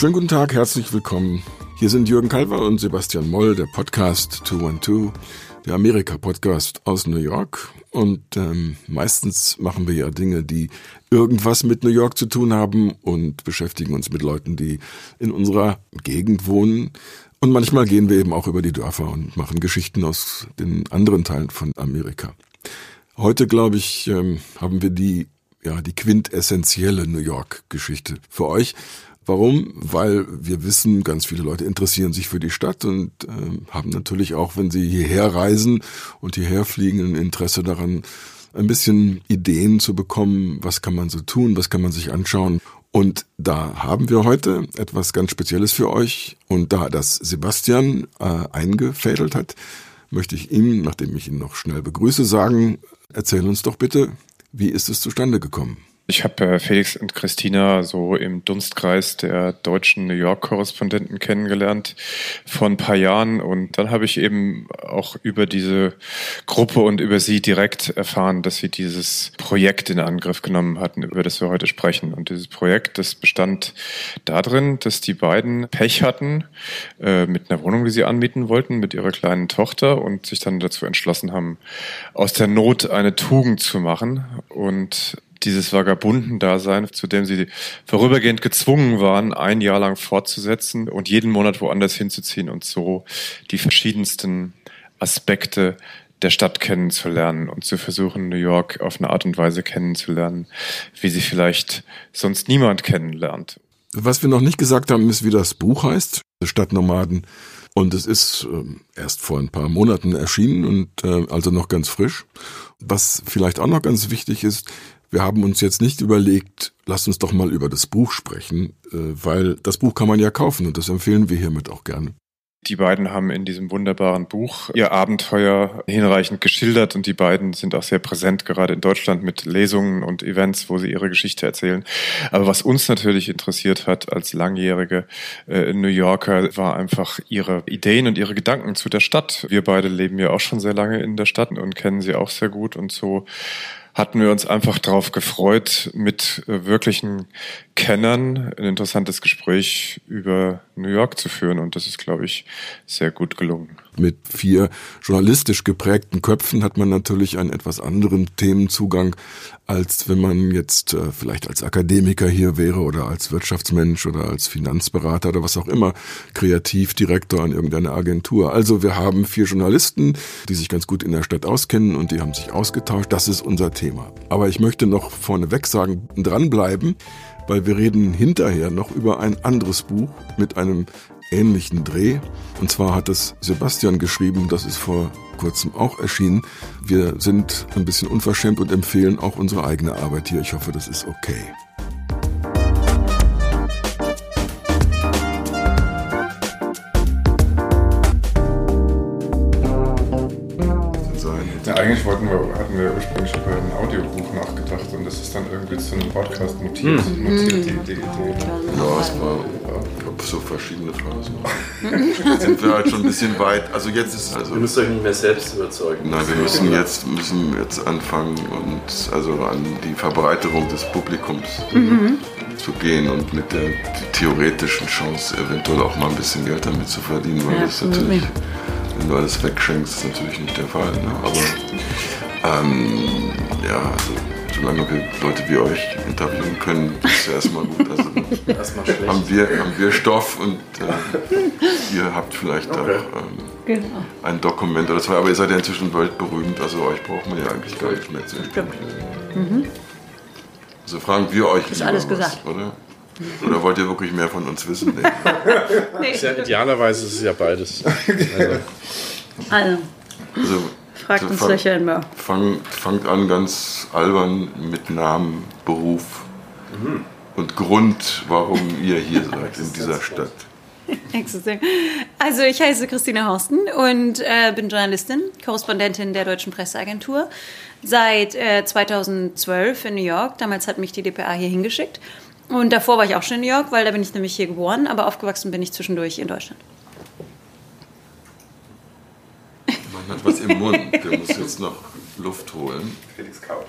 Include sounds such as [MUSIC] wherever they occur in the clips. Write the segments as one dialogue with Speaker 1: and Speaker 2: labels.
Speaker 1: Schönen guten Tag, herzlich willkommen. Hier sind Jürgen Kalver und Sebastian Moll, der Podcast 212, der Amerika-Podcast aus New York. Und ähm, meistens machen wir ja Dinge, die irgendwas mit New York zu tun haben und beschäftigen uns mit Leuten, die in unserer Gegend wohnen. Und manchmal gehen wir eben auch über die Dörfer und machen Geschichten aus den anderen Teilen von Amerika. Heute, glaube ich, ähm, haben wir die, ja, die quintessentielle New York-Geschichte für euch. Warum? Weil wir wissen, ganz viele Leute interessieren sich für die Stadt und äh, haben natürlich auch, wenn sie hierher reisen und hierher fliegen, ein Interesse daran, ein bisschen Ideen zu bekommen, was kann man so tun, was kann man sich anschauen. Und da haben wir heute etwas ganz Spezielles für euch. Und da das Sebastian äh, eingefädelt hat, möchte ich ihm, nachdem ich ihn noch schnell begrüße, sagen, erzähl uns doch bitte, wie ist es zustande gekommen?
Speaker 2: Ich habe äh, Felix und Christina so im Dunstkreis der deutschen New York-Korrespondenten kennengelernt vor ein paar Jahren und dann habe ich eben auch über diese Gruppe und über sie direkt erfahren, dass sie dieses Projekt in Angriff genommen hatten, über das wir heute sprechen. Und dieses Projekt, das bestand darin, dass die beiden Pech hatten äh, mit einer Wohnung, die sie anmieten wollten, mit ihrer kleinen Tochter und sich dann dazu entschlossen haben, aus der Not eine Tugend zu machen und dieses Vagabundendasein, zu dem sie vorübergehend gezwungen waren, ein Jahr lang fortzusetzen und jeden Monat woanders hinzuziehen und so die verschiedensten Aspekte der Stadt kennenzulernen und zu versuchen, New York auf eine Art und Weise kennenzulernen, wie sie vielleicht sonst niemand kennenlernt.
Speaker 1: Was wir noch nicht gesagt haben, ist, wie das Buch heißt, Stadtnomaden. Und es ist äh, erst vor ein paar Monaten erschienen und äh, also noch ganz frisch. Was vielleicht auch noch ganz wichtig ist, wir haben uns jetzt nicht überlegt, lasst uns doch mal über das Buch sprechen, äh, weil das Buch kann man ja kaufen und das empfehlen wir hiermit auch gerne.
Speaker 2: Die beiden haben in diesem wunderbaren Buch ihr Abenteuer hinreichend geschildert und die beiden sind auch sehr präsent, gerade in Deutschland mit Lesungen und Events, wo sie ihre Geschichte erzählen. Aber was uns natürlich interessiert hat als langjährige äh, New Yorker, war einfach ihre Ideen und ihre Gedanken zu der Stadt. Wir beide leben ja auch schon sehr lange in der Stadt und kennen sie auch sehr gut und so hatten wir uns einfach darauf gefreut, mit äh, wirklichen Kennern ein interessantes Gespräch über New York zu führen. Und das ist, glaube ich, sehr gut gelungen.
Speaker 1: Mit vier journalistisch geprägten Köpfen hat man natürlich einen etwas anderen Themenzugang, als wenn man jetzt äh, vielleicht als Akademiker hier wäre oder als Wirtschaftsmensch oder als Finanzberater oder was auch immer, Kreativdirektor an irgendeiner Agentur. Also wir haben vier Journalisten, die sich ganz gut in der Stadt auskennen und die haben sich ausgetauscht. Das ist unser Thema. Aber ich möchte noch vorneweg sagen, dranbleiben weil wir reden hinterher noch über ein anderes Buch mit einem ähnlichen Dreh. Und zwar hat es Sebastian geschrieben, das ist vor kurzem auch erschienen. Wir sind ein bisschen unverschämt und empfehlen auch unsere eigene Arbeit hier. Ich hoffe, das ist okay.
Speaker 2: Eigentlich wollten wir, hatten wir ursprünglich über ein Audiobuch nachgedacht und das ist dann irgendwie zu einem Podcast mutiert, hm. mutiert die, die Idee.
Speaker 1: Ja, es war ja, so verschiedene Phasen. jetzt [LAUGHS] sind wir halt schon ein bisschen weit. Also jetzt ist also.
Speaker 3: Ihr müsst euch nicht mehr selbst überzeugen.
Speaker 1: Nein, wir müssen jetzt, müssen jetzt anfangen und also an die Verbreiterung des Publikums mhm. zu gehen und mit der theoretischen Chance eventuell auch mal ein bisschen Geld damit zu verdienen, weil ja, das natürlich wenn du alles wegschenkst, ist natürlich nicht der Fall. Ne? Aber ähm, ja, also, solange wir Leute wie euch interviewen können, ist ja erstmal gut. Also, erstmal haben, wir, haben wir Stoff und äh, ihr habt vielleicht okay. auch ähm, genau. ein Dokument oder zwei. Aber ihr seid ja inzwischen weltberühmt, also euch braucht man ja eigentlich gar nicht mehr zu Stimmt. Mhm. Also fragen wir euch
Speaker 4: ist alles was, gesagt.
Speaker 1: oder? Oder wollt ihr wirklich mehr von uns wissen?
Speaker 3: Nee. ja, idealerweise ist es ja beides.
Speaker 4: Also, also, also fragt uns fang, Löcher immer.
Speaker 1: Fang, fangt an ganz albern mit Namen, Beruf mhm. und Grund, warum ihr hier [LAUGHS] seid in dieser Stadt.
Speaker 4: Also ich heiße Christina Horsten und äh, bin Journalistin, Korrespondentin der Deutschen Presseagentur seit äh, 2012 in New York. Damals hat mich die DPA hier hingeschickt und davor war ich auch schon in New York, weil da bin ich nämlich hier geboren, aber aufgewachsen bin ich zwischendurch in Deutschland.
Speaker 1: Man hat was im Mund, der muss jetzt noch Luft holen.
Speaker 2: Felix kaut.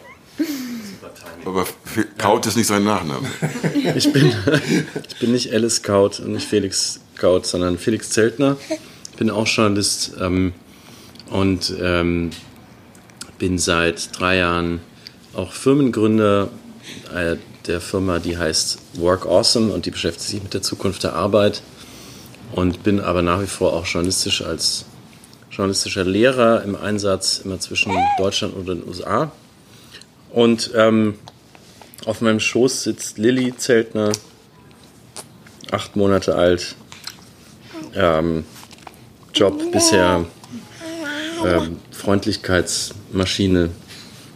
Speaker 1: Aber Kaut ist nicht sein Nachname.
Speaker 3: Ich bin, ich bin nicht Alice Kaut und nicht Felix Kaut, sondern Felix Zeltner. Ich bin auch Journalist ähm, und ähm, bin seit drei Jahren auch Firmengründer äh, der Firma, die heißt Work Awesome und die beschäftigt sich mit der Zukunft der Arbeit und bin aber nach wie vor auch journalistisch als journalistischer Lehrer im Einsatz immer zwischen Deutschland und den USA. Und ähm, auf meinem Schoß sitzt Lilly Zeltner, acht Monate alt. Ähm, Job bisher ähm, Freundlichkeitsmaschine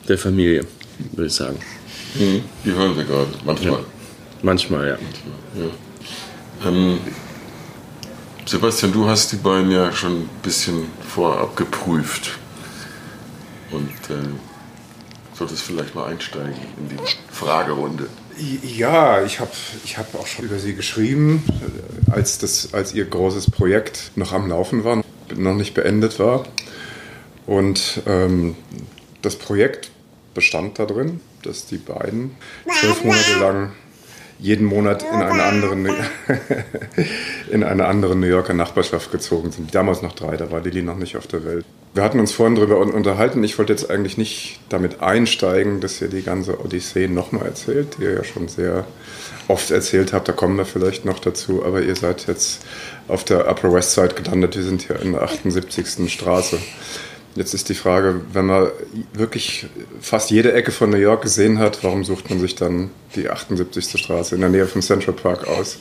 Speaker 3: der Familie, würde ich sagen.
Speaker 1: Mhm. Die hören wir gerade, manchmal. Ja.
Speaker 3: Manchmal, ja.
Speaker 1: Manchmal, ja. Ähm, Sebastian, du hast die beiden ja schon ein bisschen vorab geprüft. Und äh, solltest vielleicht mal einsteigen in die Fragerunde.
Speaker 5: Ja, ich habe ich hab auch schon über sie geschrieben, als, das, als ihr großes Projekt noch am Laufen war, noch nicht beendet war. Und ähm, das Projekt bestand darin, dass die beiden zwölf Monate lang jeden Monat in eine andere, [LAUGHS] in eine andere New Yorker Nachbarschaft gezogen sind. Damals noch drei, da war Lilly noch nicht auf der Welt. Wir hatten uns vorhin darüber unterhalten. Ich wollte jetzt eigentlich nicht damit einsteigen, dass ihr die ganze Odyssee nochmal erzählt, die ihr ja schon sehr oft erzählt habt. Da kommen wir vielleicht noch dazu. Aber ihr seid jetzt auf der Upper West Side gelandet. Wir sind hier in der 78. Straße. Jetzt ist die Frage, wenn man wirklich fast jede Ecke von New York gesehen hat, warum sucht man sich dann die 78. Straße in der Nähe vom Central Park aus?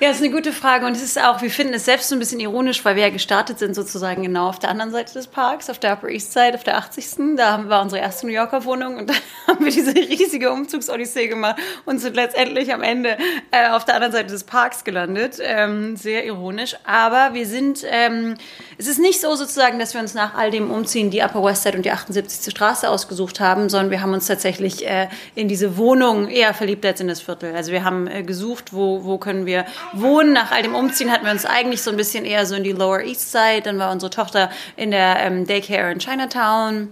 Speaker 4: Ja, das ist eine gute Frage und es ist auch, wir finden es selbst so ein bisschen ironisch, weil wir ja gestartet sind sozusagen genau auf der anderen Seite des Parks, auf der Upper East Side, auf der 80. Da war unsere erste New Yorker Wohnung und [LAUGHS] da haben wir diese riesige Umzugsodyssee gemacht und sind letztendlich am Ende äh, auf der anderen Seite des Parks gelandet. Ähm, sehr ironisch, aber wir sind, ähm, es ist nicht so sozusagen, dass wir uns nach all dem Umziehen die Upper West Side und die 78. Straße ausgesucht haben, sondern wir haben uns tatsächlich äh, in diese Wohnung eher verliebt als in das Viertel. Also wir haben äh, gesucht, wo, wo können wir wohnen. Nach all dem Umziehen hatten wir uns eigentlich so ein bisschen eher so in die Lower East Side. Dann war unsere Tochter in der ähm, Daycare in Chinatown.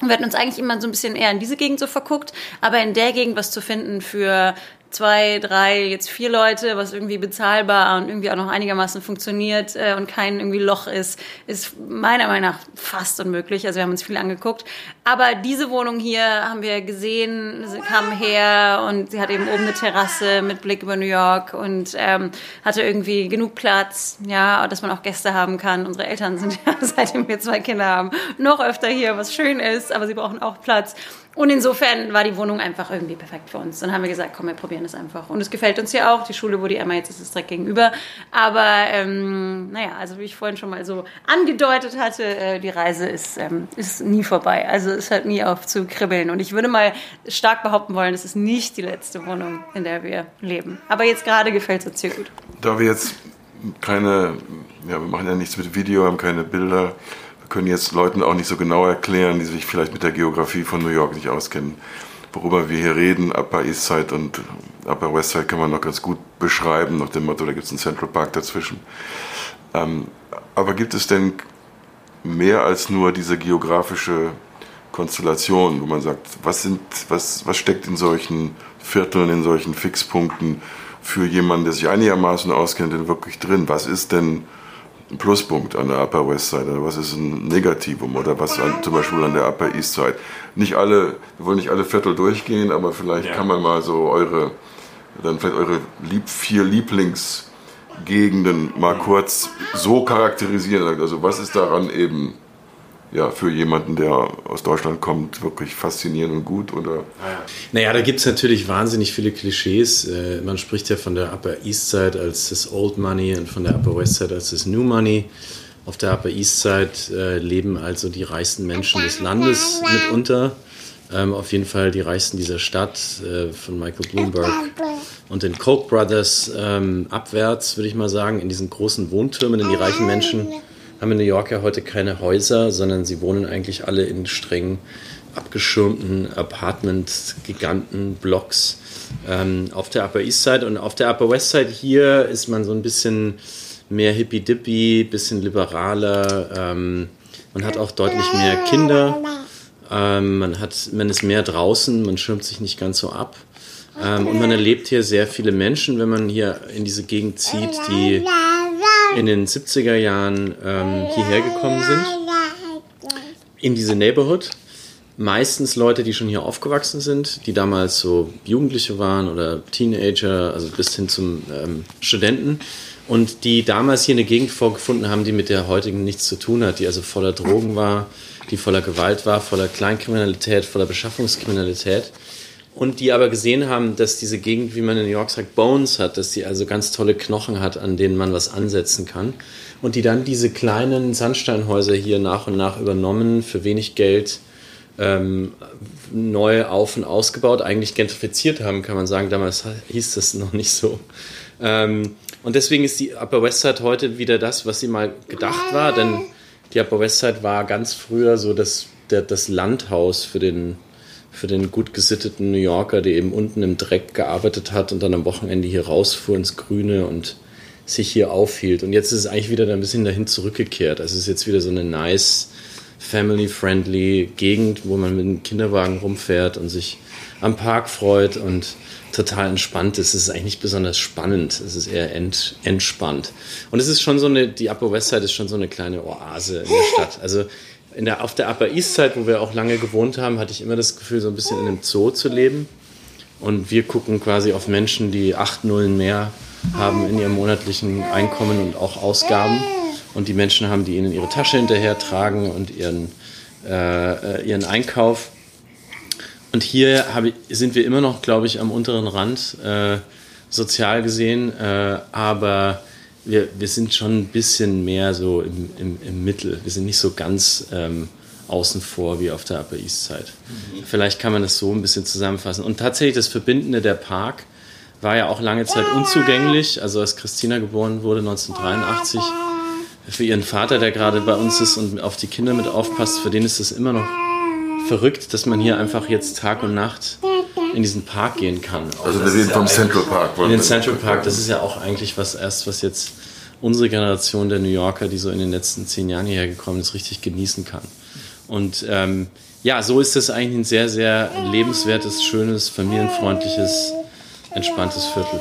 Speaker 4: Wir hatten uns eigentlich immer so ein bisschen eher in diese Gegend so verguckt, aber in der Gegend was zu finden für zwei, drei, jetzt vier Leute, was irgendwie bezahlbar und irgendwie auch noch einigermaßen funktioniert äh, und kein irgendwie Loch ist, ist meiner Meinung nach fast unmöglich. Also wir haben uns viel angeguckt. Aber diese Wohnung hier haben wir gesehen, sie kam her und sie hat eben oben eine Terrasse mit Blick über New York und ähm, hatte irgendwie genug Platz, ja, dass man auch Gäste haben kann. Unsere Eltern sind [LAUGHS] ja, seitdem wir zwei Kinder haben, noch öfter hier, was schön ist, aber sie brauchen auch Platz. Und insofern war die Wohnung einfach irgendwie perfekt für uns. Dann haben wir gesagt, komm, wir probieren das einfach. Und es gefällt uns ja auch. Die Schule, wo die Emma jetzt ist, ist direkt gegenüber. Aber ähm, naja, also wie ich vorhin schon mal so angedeutet hatte, äh, die Reise ist, ähm, ist nie vorbei. Also es hört nie auf zu kribbeln. Und ich würde mal stark behaupten wollen, es ist nicht die letzte Wohnung, in der wir leben. Aber jetzt gerade gefällt es uns hier gut.
Speaker 1: Da wir jetzt keine, ja, wir machen ja nichts mit Video, haben keine Bilder können jetzt Leuten auch nicht so genau erklären, die sich vielleicht mit der Geografie von New York nicht auskennen. Worüber wir hier reden, Upper East Side und Upper West Side kann man noch ganz gut beschreiben, nach dem Motto, da gibt es einen Central Park dazwischen. Ähm, aber gibt es denn mehr als nur diese geografische Konstellation, wo man sagt, was, sind, was, was steckt in solchen Vierteln, in solchen Fixpunkten für jemanden, der sich einigermaßen auskennt, denn wirklich drin? Was ist denn ein Pluspunkt an der Upper West Side oder was ist ein Negativum oder was an, zum Beispiel an der Upper East Side. Nicht alle, wir wollen nicht alle Viertel durchgehen, aber vielleicht ja. kann man mal so eure, dann vielleicht eure lieb, vier Lieblingsgegenden mal kurz so charakterisieren. Also was ist daran eben ja, für jemanden, der aus Deutschland kommt, wirklich faszinierend und gut? Oder?
Speaker 3: Naja, da gibt es natürlich wahnsinnig viele Klischees. Äh, man spricht ja von der Upper East Side als das Old Money und von der Upper West Side als das New Money. Auf der Upper East Side äh, leben also die reichsten Menschen des Landes mitunter. Ähm, auf jeden Fall die reichsten dieser Stadt, äh, von Michael Bloomberg und den Koch Brothers ähm, abwärts, würde ich mal sagen, in diesen großen Wohntürmen, in die reichen Menschen haben in New York ja heute keine Häuser, sondern sie wohnen eigentlich alle in streng abgeschirmten Apartment-Giganten, Blocks ähm, auf der Upper East Side. Und auf der Upper West Side hier ist man so ein bisschen mehr hippie-dippy, bisschen liberaler. Ähm, man hat auch deutlich mehr Kinder. Ähm, man, hat, man ist mehr draußen, man schirmt sich nicht ganz so ab. Ähm, und man erlebt hier sehr viele Menschen, wenn man hier in diese Gegend zieht, die in den 70er Jahren ähm, hierher gekommen sind. In diese Neighborhood. Meistens Leute, die schon hier aufgewachsen sind, die damals so Jugendliche waren oder Teenager, also bis hin zum ähm, Studenten. Und die damals hier eine Gegend vorgefunden haben, die mit der heutigen nichts zu tun hat, die also voller Drogen war, die voller Gewalt war, voller Kleinkriminalität, voller Beschaffungskriminalität und die aber gesehen haben, dass diese Gegend, wie man in New York sagt, Bones hat, dass sie also ganz tolle Knochen hat, an denen man was ansetzen kann. Und die dann diese kleinen Sandsteinhäuser hier nach und nach übernommen, für wenig Geld ähm, neu auf- und ausgebaut, eigentlich gentrifiziert haben, kann man sagen. Damals hieß das noch nicht so. Ähm, und deswegen ist die Upper West Side heute wieder das, was sie mal gedacht war, denn die Upper West Side war ganz früher so das, der, das Landhaus für den für den gut gesitteten New Yorker, der eben unten im Dreck gearbeitet hat und dann am Wochenende hier rausfuhr ins Grüne und sich hier aufhielt. Und jetzt ist es eigentlich wieder ein bisschen dahin zurückgekehrt. Also es ist jetzt wieder so eine nice, family-friendly Gegend, wo man mit einem Kinderwagen rumfährt und sich am Park freut und total entspannt ist. Es ist eigentlich nicht besonders spannend. Es ist eher ent, entspannt. Und es ist schon so eine, die Upper West Side ist schon so eine kleine Oase in der [LAUGHS] Stadt. Also in der, auf der Upper East Side, wo wir auch lange gewohnt haben, hatte ich immer das Gefühl, so ein bisschen in einem Zoo zu leben. Und wir gucken quasi auf Menschen, die acht Nullen mehr haben in ihrem monatlichen Einkommen und auch Ausgaben. Und die Menschen haben, die ihnen ihre Tasche hinterher tragen und ihren, äh, ihren Einkauf. Und hier ich, sind wir immer noch, glaube ich, am unteren Rand äh, sozial gesehen. Äh, aber wir, wir sind schon ein bisschen mehr so im, im, im Mittel. Wir sind nicht so ganz ähm, außen vor wie auf der Upper East Side. Mhm. Vielleicht kann man das so ein bisschen zusammenfassen. Und tatsächlich das Verbindende der Park war ja auch lange Zeit unzugänglich. Also als Christina geboren wurde 1983, für ihren Vater, der gerade bei uns ist und auf die Kinder mit aufpasst, für den ist es immer noch verrückt, dass man hier einfach jetzt Tag und Nacht in diesen Park gehen kann.
Speaker 1: Also wir reden vom Central Park.
Speaker 3: In den Central Park, das ist ja auch eigentlich was erst, was jetzt unsere Generation der New Yorker, die so in den letzten zehn Jahren hierher gekommen ist, richtig genießen kann. Und ähm, ja, so ist das eigentlich ein sehr, sehr lebenswertes, schönes, familienfreundliches, entspanntes Viertel.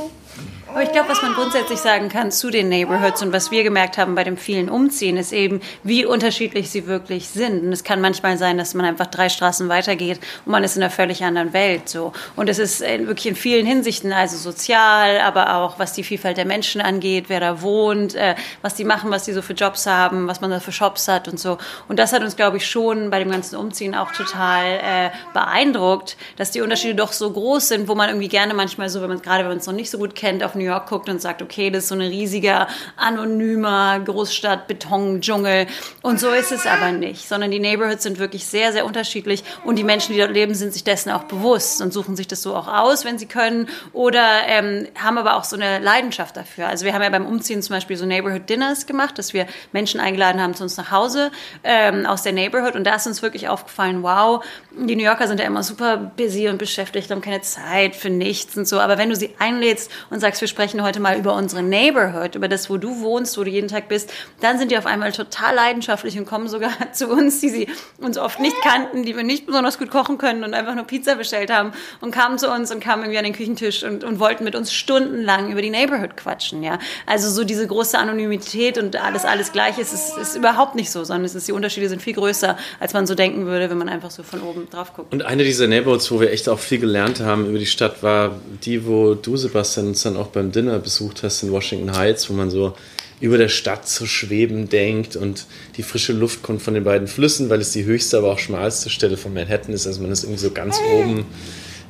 Speaker 4: Aber ich glaube, was man grundsätzlich sagen kann zu den Neighborhoods und was wir gemerkt haben bei dem vielen Umziehen, ist eben, wie unterschiedlich sie wirklich sind. Und es kann manchmal sein, dass man einfach drei Straßen weitergeht und man ist in einer völlig anderen Welt. So. Und es ist wirklich in vielen Hinsichten, also sozial, aber auch was die Vielfalt der Menschen angeht, wer da wohnt, äh, was die machen, was die so für Jobs haben, was man da für Shops hat und so. Und das hat uns, glaube ich, schon bei dem ganzen Umziehen auch total äh, beeindruckt, dass die Unterschiede doch so groß sind, wo man irgendwie gerne manchmal so, wenn man gerade wenn man es noch nicht so gut kennt, auf New York guckt und sagt, okay, das ist so ein riesiger, anonymer Großstadt, Beton, Dschungel. Und so ist es aber nicht, sondern die Neighborhoods sind wirklich sehr, sehr unterschiedlich und die Menschen, die dort leben, sind sich dessen auch bewusst und suchen sich das so auch aus, wenn sie können oder ähm, haben aber auch so eine Leidenschaft dafür. Also wir haben ja beim Umziehen zum Beispiel so Neighborhood Dinners gemacht, dass wir Menschen eingeladen haben zu uns nach Hause ähm, aus der Neighborhood und da ist uns wirklich aufgefallen, wow, die New Yorker sind ja immer super busy und beschäftigt, haben keine Zeit für nichts und so, aber wenn du sie einlädst und sagst, wir sprechen heute mal über unsere Neighborhood, über das, wo du wohnst, wo du jeden Tag bist, dann sind die auf einmal total leidenschaftlich und kommen sogar [LAUGHS] zu uns, die sie uns oft nicht kannten, die wir nicht besonders gut kochen können und einfach nur Pizza bestellt haben und kamen zu uns und kamen irgendwie an den Küchentisch und, und wollten mit uns stundenlang über die Neighborhood quatschen, ja. Also so diese große Anonymität und alles, alles gleich ist, ist, ist überhaupt nicht so, sondern es ist, die Unterschiede sind viel größer, als man so denken würde, wenn man einfach so von oben drauf guckt.
Speaker 3: Und eine dieser Neighborhoods, wo wir echt auch viel gelernt haben über die Stadt, war die, wo du, Sebastian, uns dann auch beim Dinner besucht hast in Washington Heights, wo man so über der Stadt zu schweben denkt und die frische Luft kommt von den beiden Flüssen, weil es die höchste, aber auch schmalste Stelle von Manhattan ist. Also man ist irgendwie so ganz oben.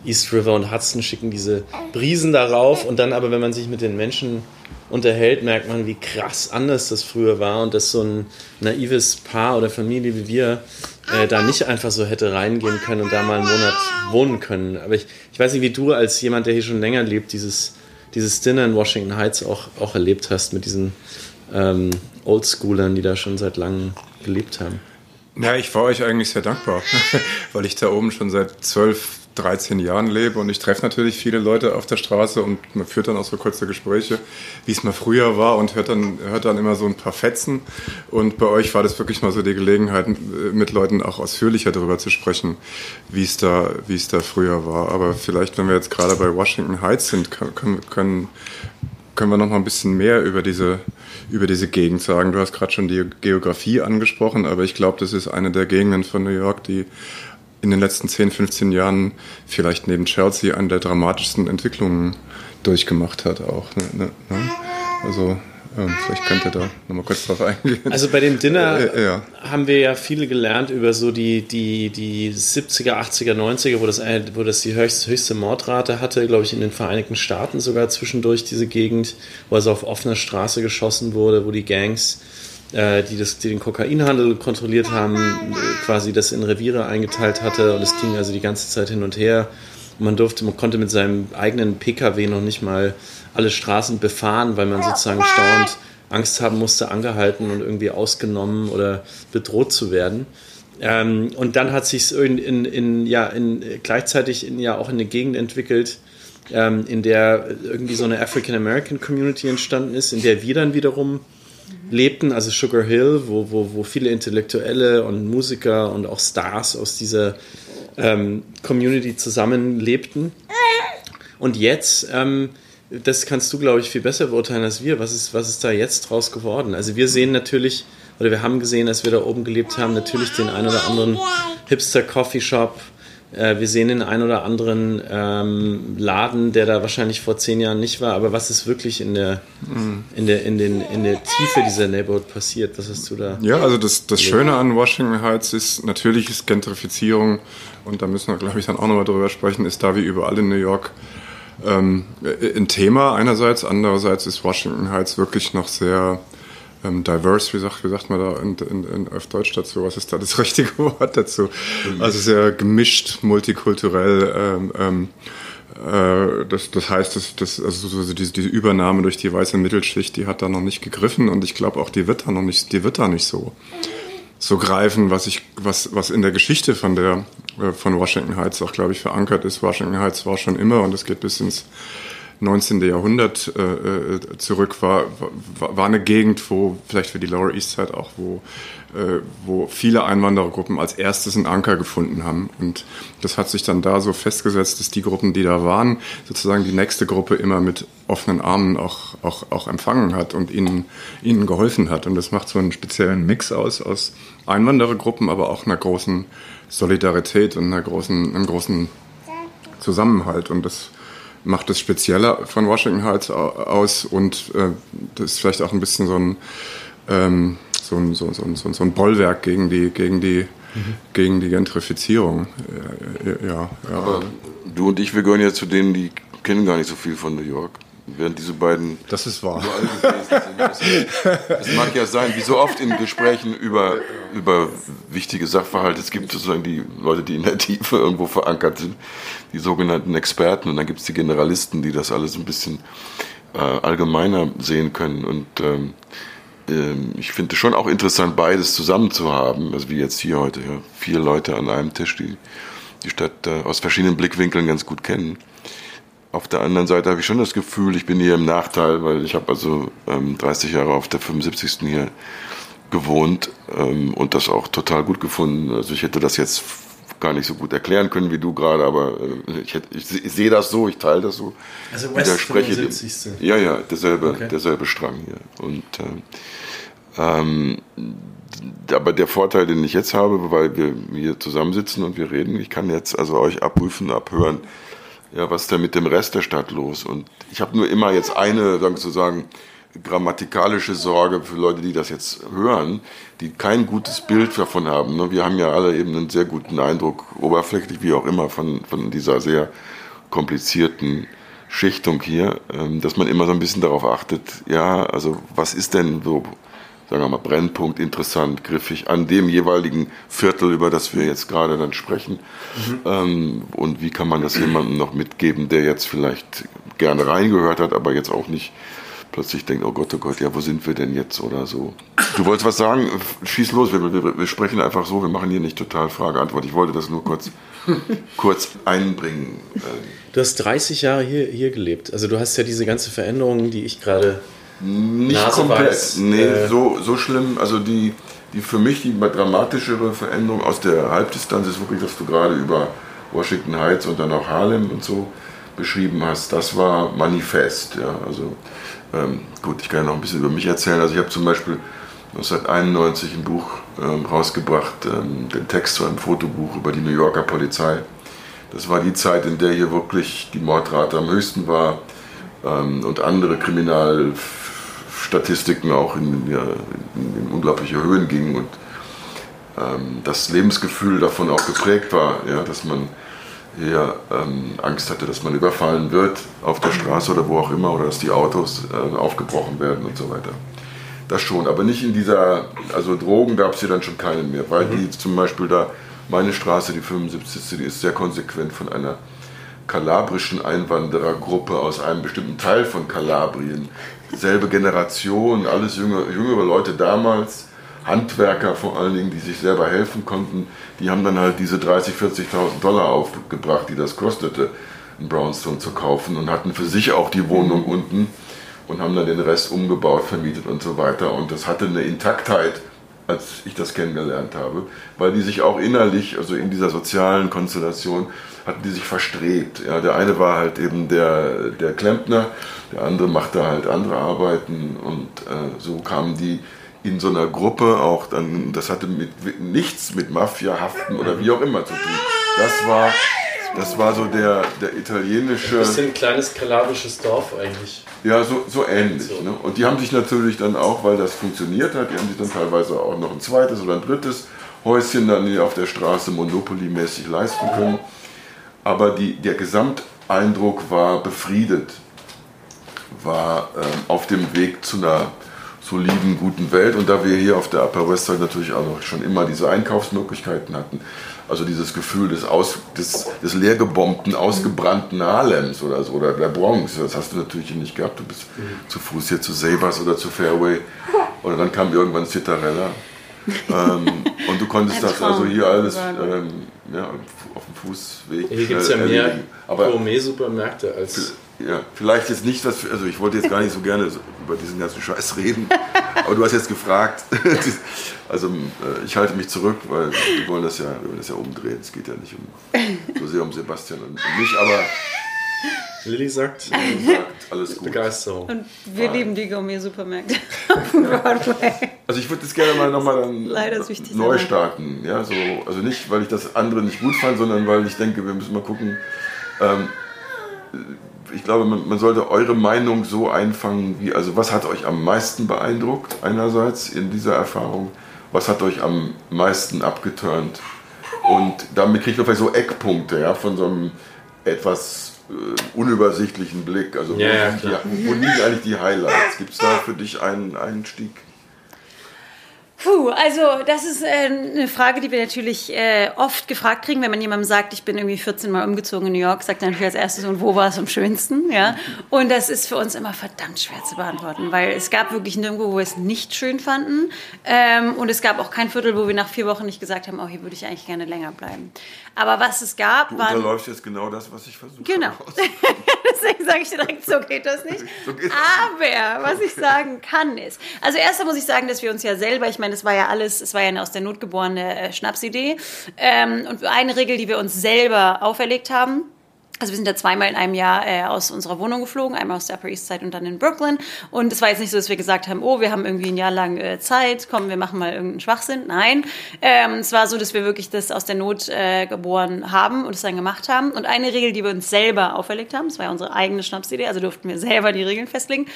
Speaker 3: East River und Hudson schicken diese Brisen darauf und dann aber, wenn man sich mit den Menschen unterhält, merkt man, wie krass anders das früher war und dass so ein naives Paar oder Familie wie wir äh, da nicht einfach so hätte reingehen können und da mal einen Monat wohnen können. Aber ich, ich weiß nicht, wie du als jemand, der hier schon länger lebt, dieses dieses Dinner in Washington Heights auch, auch erlebt hast mit diesen ähm, Oldschoolern, die da schon seit langem gelebt haben.
Speaker 5: Ja, ich war euch eigentlich sehr dankbar, [LAUGHS] weil ich da oben schon seit 12, 13 Jahren lebe und ich treffe natürlich viele Leute auf der Straße und man führt dann auch so kurze Gespräche, wie es mal früher war und hört dann, hört dann immer so ein paar Fetzen. Und bei euch war das wirklich mal so die Gelegenheit, mit Leuten auch ausführlicher darüber zu sprechen, wie es da, wie es da früher war. Aber vielleicht, wenn wir jetzt gerade bei Washington Heights sind, können, können, können wir noch mal ein bisschen mehr über diese, über diese Gegend sagen. Du hast gerade schon die Geografie angesprochen, aber ich glaube, das ist eine der Gegenden von New York, die in den letzten 10, 15 Jahren vielleicht neben Chelsea eine der dramatischsten Entwicklungen durchgemacht hat auch. Ne, ne, ne? Also ähm, vielleicht könnt ihr da nochmal kurz drauf eingehen.
Speaker 3: Also bei dem Dinner äh, ja. haben wir ja viel gelernt über so die, die, die 70er, 80er, 90er, wo das, wo das die höchste, höchste Mordrate hatte, glaube ich, in den Vereinigten Staaten sogar zwischendurch diese Gegend, wo also auf offener Straße geschossen wurde, wo die Gangs äh, die, das, die den Kokainhandel kontrolliert haben, äh, quasi das in Reviere eingeteilt hatte und es ging also die ganze Zeit hin und her. Und man durfte, man konnte mit seinem eigenen PKW noch nicht mal alle Straßen befahren, weil man sozusagen stauend Angst haben musste, angehalten und irgendwie ausgenommen oder bedroht zu werden. Ähm, und dann hat sich in, in, in, ja, in, gleichzeitig in, ja auch in eine Gegend entwickelt, ähm, in der irgendwie so eine African American Community entstanden ist, in der wir dann wiederum lebten, also Sugar Hill, wo, wo, wo viele Intellektuelle und Musiker und auch Stars aus dieser ähm, Community zusammen lebten. Und jetzt, ähm, das kannst du, glaube ich, viel besser beurteilen als wir. Was ist, was ist da jetzt draus geworden? Also wir sehen natürlich, oder wir haben gesehen, als wir da oben gelebt haben, natürlich den ein oder anderen Hipster-Coffee-Shop, äh, wir sehen den einen oder anderen ähm, Laden, der da wahrscheinlich vor zehn Jahren nicht war, aber was ist wirklich in der, in der, in den, in der Tiefe dieser Neighborhood passiert? Was hast du da?
Speaker 5: Ja, also das, das Schöne an Washington Heights ist natürlich ist Gentrifizierung und da müssen wir, glaube ich, dann auch nochmal drüber sprechen, ist da wie überall in New York ähm, ein Thema einerseits, andererseits ist Washington Heights wirklich noch sehr ähm, diverse, wie sagt, wie sagt man da in, in, in, auf Deutsch dazu? Was ist da das [LAUGHS] richtige Wort dazu? Also sehr gemischt, multikulturell. Ähm, ähm, äh, das, das heißt, das, das, also so diese, diese Übernahme durch die weiße Mittelschicht, die hat da noch nicht gegriffen und ich glaube auch, die wird da noch nicht, die wird da nicht so so greifen, was ich, was, was in der Geschichte von der, äh, von Washington Heights auch, glaube ich, verankert ist. Washington Heights war schon immer und es geht bis ins 19. Jahrhundert äh, äh, zurück war, war, war eine Gegend, wo vielleicht für die Lower East Side auch, wo, äh, wo viele Einwanderergruppen als erstes einen Anker gefunden haben. Und das hat sich dann da so festgesetzt, dass die Gruppen, die da waren, sozusagen die nächste Gruppe immer mit offenen Armen auch, auch, auch empfangen hat und ihnen, ihnen geholfen hat. Und das macht so einen speziellen Mix aus, aus Einwanderergruppen, aber auch einer großen Solidarität und einer großen, einem großen Zusammenhalt. Und das macht es spezieller von Washington Heights aus und äh, das ist vielleicht auch ein bisschen so ein, ähm, so ein, so, so, so, so ein Bollwerk gegen die, gegen die, mhm. gegen die Gentrifizierung. Ja, ja,
Speaker 1: ja. Aber du und ich, wir gehören ja zu denen, die kennen gar nicht so viel von New York. Während diese beiden.
Speaker 5: Das ist wahr.
Speaker 1: Es mag ja sein, wie so oft in Gesprächen über, über wichtige Sachverhalte, es gibt sozusagen die Leute, die in der Tiefe irgendwo verankert sind, die sogenannten Experten, und dann gibt es die Generalisten, die das alles ein bisschen äh, allgemeiner sehen können. Und ähm, ähm, ich finde es schon auch interessant, beides zusammen zu haben, also wie jetzt hier heute, ja, vier Leute an einem Tisch, die die Stadt äh, aus verschiedenen Blickwinkeln ganz gut kennen. Auf der anderen Seite habe ich schon das Gefühl, ich bin hier im Nachteil, weil ich habe also ähm, 30 Jahre auf der 75. hier gewohnt ähm, und das auch total gut gefunden. Also ich hätte das jetzt gar nicht so gut erklären können wie du gerade, aber äh, ich, hätte, ich, ich sehe das so, ich teile das so.
Speaker 3: Also West 75.
Speaker 1: Ja, ja, derselbe, okay. derselbe Strang hier. Und äh, ähm, aber der Vorteil, den ich jetzt habe, weil wir hier zusammensitzen und wir reden, ich kann jetzt also euch abprüfen, abhören, ja, was ist denn mit dem Rest der Stadt los? Und ich habe nur immer jetzt eine, sozusagen, grammatikalische Sorge für Leute, die das jetzt hören, die kein gutes Bild davon haben. Ne? Wir haben ja alle eben einen sehr guten Eindruck, oberflächlich wie auch immer, von, von dieser sehr komplizierten Schichtung hier, ähm, dass man immer so ein bisschen darauf achtet, ja, also was ist denn so sagen wir mal, Brennpunkt interessant, griffig an dem jeweiligen Viertel, über das wir jetzt gerade dann sprechen. Mhm. Ähm, und wie kann man das jemandem noch mitgeben, der jetzt vielleicht gerne reingehört hat, aber jetzt auch nicht plötzlich denkt, oh Gott, oh Gott, ja, wo sind wir denn jetzt oder so. Du wolltest was sagen? Schieß los, wir, wir, wir sprechen einfach so, wir machen hier nicht total Frage-Antwort. Ich wollte das nur kurz [LAUGHS] kurz einbringen.
Speaker 3: Du hast 30 Jahre hier, hier gelebt. Also du hast ja diese ganze Veränderung, die ich gerade
Speaker 1: Nicht
Speaker 3: Nase
Speaker 1: komplett.
Speaker 3: weiß,
Speaker 1: nee,
Speaker 3: äh,
Speaker 1: so, so schlimm. Also die, die für mich die dramatischere Veränderung aus der Halbdistanz ist wirklich, dass du gerade über Washington Heights und dann auch Harlem und so beschrieben hast. Das war manifest. Ja. Also ähm, gut, ich kann ja noch ein bisschen über mich erzählen. Also ich habe zum Beispiel 1991 ein Buch ähm, rausgebracht, ähm, den Text zu einem Fotobuch über die New Yorker Polizei. Das war die Zeit, in der hier wirklich die Mordrate am höchsten war ähm, und andere Kriminalstatistiken auch in, in, in unglaubliche Höhen gingen und ähm, das Lebensgefühl davon auch geprägt war, ja, dass man hier ähm, Angst hatte, dass man überfallen wird auf der Straße oder wo auch immer oder dass die Autos äh, aufgebrochen werden und so weiter. Das schon, aber nicht in dieser, also Drogen gab es hier dann schon keine mehr, weil die zum Beispiel da, meine Straße, die 75. die ist sehr konsequent von einer kalabrischen Einwanderergruppe aus einem bestimmten Teil von Kalabrien. Selbe Generation, alles jüngere, jüngere Leute damals, Handwerker vor allen Dingen, die sich selber helfen konnten, die haben dann halt diese 30.000, 40.000 Dollar aufgebracht, die das kostete, einen Brownstone zu kaufen und hatten für sich auch die Wohnung unten und haben dann den Rest umgebaut, vermietet und so weiter. Und das hatte eine Intaktheit, als ich das kennengelernt habe, weil die sich auch innerlich, also in dieser sozialen Konstellation, hatten die sich verstrebt. Ja, der eine war halt eben der, der Klempner, der andere machte halt andere Arbeiten und äh, so kamen die in so einer Gruppe auch dann, das hatte mit, nichts mit Mafia, Haften oder wie auch immer zu tun. Das war, das war so der, der italienische...
Speaker 3: Das ist ein kleines kalabrisches Dorf eigentlich.
Speaker 1: Ja, so, so ähnlich.
Speaker 3: So.
Speaker 1: Ne? Und die haben sich natürlich dann auch, weil das funktioniert hat, die haben sich dann teilweise auch noch ein zweites oder ein drittes Häuschen dann hier auf der Straße Monopoly-mäßig leisten können. Aber die, der Gesamteindruck war befriedet, war ähm, auf dem Weg zu einer soliden, guten Welt. Und da wir hier auf der Upper West Side natürlich auch noch schon immer diese Einkaufsmöglichkeiten hatten, also dieses Gefühl des, aus, des, des leergebombten, ausgebrannten Harlems oder so, oder der Bronx, das hast du natürlich hier nicht gehabt. Du bist zu Fuß hier zu Sabers oder zu Fairway. Oder dann kam irgendwann Citarella. ähm, und du konntest das also hier alles ähm, ja, auf dem Fußweg
Speaker 3: Hier gibt es ja
Speaker 1: schnell
Speaker 3: mehr Gourmet-Supermärkte als.
Speaker 1: ja, vielleicht jetzt nicht was also ich wollte jetzt gar nicht so gerne über diesen ganzen Scheiß reden, [LAUGHS] aber du hast jetzt gefragt. [LAUGHS] Also äh, ich halte mich zurück, weil wir wollen das ja, wir wollen das ja umdrehen. Es geht ja nicht um, so sehr um Sebastian und mich, aber
Speaker 3: Lilly sagt [LAUGHS]
Speaker 1: wie gesagt, alles gut.
Speaker 3: Begeisterung.
Speaker 4: Und wir lieben die Gourmet-Supermärkte [LAUGHS] auf Broadway.
Speaker 1: Also ich würde jetzt gerne mal nochmal dann
Speaker 4: Leider
Speaker 1: neu starten. Ja, so, also nicht, weil ich das andere nicht gut fand, sondern weil ich denke, wir müssen mal gucken. Ähm, ich glaube, man, man sollte eure Meinung so einfangen, wie, also was hat euch am meisten beeindruckt einerseits in dieser Erfahrung? Was hat euch am meisten abgeturnt? Und damit kriegt man vielleicht so Eckpunkte ja, von so einem etwas äh, unübersichtlichen Blick. Also wo,
Speaker 3: Ja, ja, klar.
Speaker 1: die, wo liegen eigentlich die Highlights? Gibt es da für dich einen Einstieg?
Speaker 4: Puh, also das ist äh, eine Frage, die wir natürlich äh, oft gefragt kriegen, wenn man jemandem sagt, ich bin irgendwie 14 Mal umgezogen in New York, sagt er natürlich als erstes, und wo war es am schönsten? Ja? Und das ist für uns immer verdammt schwer zu beantworten, weil es gab wirklich nirgendwo, wo wir es nicht schön fanden. Ähm, und es gab auch kein Viertel, wo wir nach vier Wochen nicht gesagt haben, oh, hier würde ich eigentlich gerne länger bleiben. Aber was es gab,
Speaker 1: Du
Speaker 4: waren...
Speaker 1: unterläufst jetzt genau das, was ich versuche.
Speaker 4: Genau. [LAUGHS] Deswegen sage ich direkt, so geht das nicht. [LAUGHS]
Speaker 1: So geht das
Speaker 4: Aber was ich sagen kann ist, also erst muss ich sagen, dass wir uns ja selber, ich meine, das war ja alles, es war ja eine aus der Not geborene äh, Schnapsidee. Ähm, und eine Regel, die wir uns selber auferlegt haben, also wir sind ja zweimal in einem Jahr äh, aus unserer Wohnung geflogen, einmal aus der Upper East Side und dann in Brooklyn. Und es war jetzt nicht so, dass wir gesagt haben, oh, wir haben irgendwie ein Jahr lang äh, Zeit, komm, wir machen mal irgendeinen Schwachsinn. Nein, ähm, es war so, dass wir wirklich das aus der Not äh, geboren haben und es dann gemacht haben. Und eine Regel, die wir uns selber auferlegt haben, das war ja unsere eigene Schnapsidee, also durften wir selber die Regeln festlegen,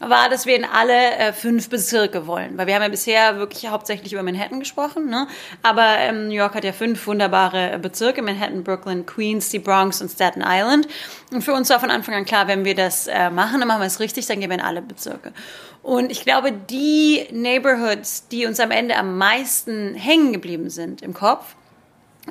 Speaker 4: war, dass wir in alle äh, fünf Bezirke wollen. Weil wir haben ja bisher wirklich hauptsächlich über Manhattan gesprochen, ne? aber ähm, New York hat ja fünf wunderbare äh, Bezirke, Manhattan, Brooklyn, Queens, die Bronx und Staten Island. Und für uns war von Anfang an klar, wenn wir das äh, machen, dann machen wir es richtig, dann gehen wir in alle Bezirke. Und ich glaube, die Neighborhoods, die uns am Ende am meisten hängen geblieben sind im Kopf,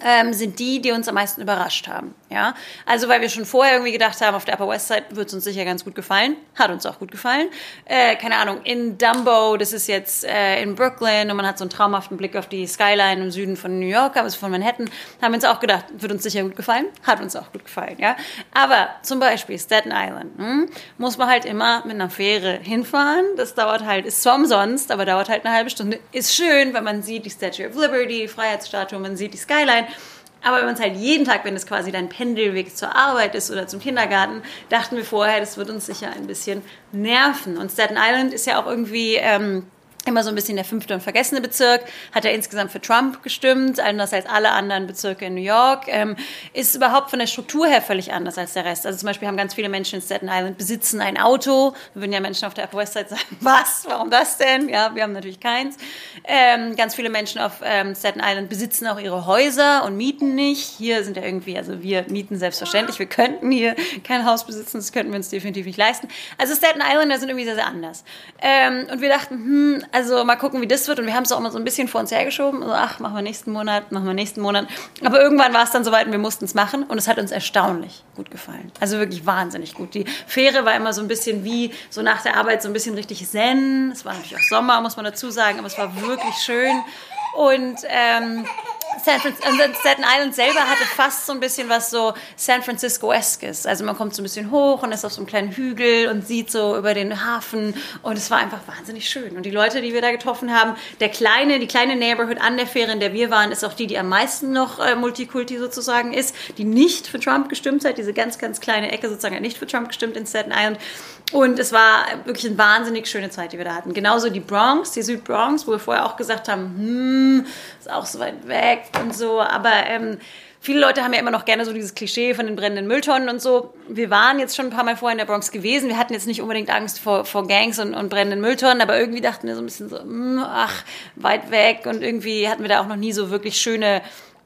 Speaker 4: ähm, sind die, die uns am meisten überrascht haben. Ja, also weil wir schon vorher irgendwie gedacht haben, auf der Upper West Side wird es uns sicher ganz gut gefallen, hat uns auch gut gefallen. Äh, keine Ahnung, in Dumbo, das ist jetzt äh, in Brooklyn und man hat so einen traumhaften Blick auf die Skyline im Süden von New York, also von Manhattan, haben wir uns auch gedacht, wird uns sicher gut gefallen, hat uns auch gut gefallen. Ja, aber zum Beispiel Staten Island hm, muss man halt immer mit einer Fähre hinfahren. Das dauert halt, ist zwar umsonst, aber dauert halt eine halbe Stunde. Ist schön, weil man sieht die Statue of Liberty, die Freiheitsstatue, man sieht die Skyline. Aber wenn man es halt jeden Tag, wenn es quasi dein Pendelweg zur Arbeit ist oder zum Kindergarten, dachten wir vorher, das wird uns sicher ein bisschen nerven. Und Staten Island ist ja auch irgendwie ähm, immer so ein bisschen der fünfte und vergessene Bezirk, hat er insgesamt für Trump gestimmt, anders als alle anderen Bezirke in New York, ähm, ist überhaupt von der Struktur her völlig anders als der Rest. Also zum Beispiel haben ganz viele Menschen in Staten Island besitzen ein Auto. Da würden ja Menschen auf der Upper West Side sagen, [LAUGHS] was, warum das denn? Ja, wir haben natürlich keins. Ähm, ganz viele Menschen auf ähm, Staten Island besitzen auch ihre Häuser und mieten nicht. Hier sind ja irgendwie, also wir mieten selbstverständlich, wir könnten hier kein Haus besitzen, das könnten wir uns definitiv nicht leisten. Also Staten Islander sind irgendwie sehr, sehr anders. Ähm, und wir dachten, hm, also mal gucken, wie das wird. Und wir haben es auch mal so ein bisschen vor uns hergeschoben. So, ach, machen wir nächsten Monat, machen wir nächsten Monat. Aber irgendwann war es dann soweit und wir mussten es machen. Und es hat uns erstaunlich gut gefallen. Also wirklich wahnsinnig gut. Die Fähre war immer so ein bisschen wie so nach der Arbeit so ein bisschen richtig zen. Es war natürlich auch Sommer, muss man dazu sagen, aber es war wirklich schön. Und ähm, San Francisco, Staten Island selber hatte fast so ein bisschen was so San Francisco-eskes. Also man kommt so ein bisschen hoch und ist auf so einem kleinen Hügel und sieht so über den Hafen und es war einfach wahnsinnig schön. Und die Leute, die wir da getroffen haben, der kleine, die kleine Neighborhood an der Fähre, in der wir waren, ist auch die, die am meisten noch äh, Multikulti sozusagen ist, die nicht für Trump gestimmt hat. Diese ganz, ganz kleine Ecke sozusagen hat nicht für Trump gestimmt in Staten Island. Und es war wirklich eine wahnsinnig schöne Zeit, die wir da hatten. Genauso die Bronx, die Südbronx, wo wir vorher auch gesagt haben, hm, ist auch so weit weg und so. Aber ähm, viele Leute haben ja immer noch gerne so dieses Klischee von den brennenden Mülltonnen und so. Wir waren jetzt schon ein paar Mal vorher in der Bronx gewesen. Wir hatten jetzt nicht unbedingt Angst vor, vor Gangs und, und brennenden Mülltonnen, aber irgendwie dachten wir so ein bisschen so, hm, ach, weit weg. Und irgendwie hatten wir da auch noch nie so wirklich schöne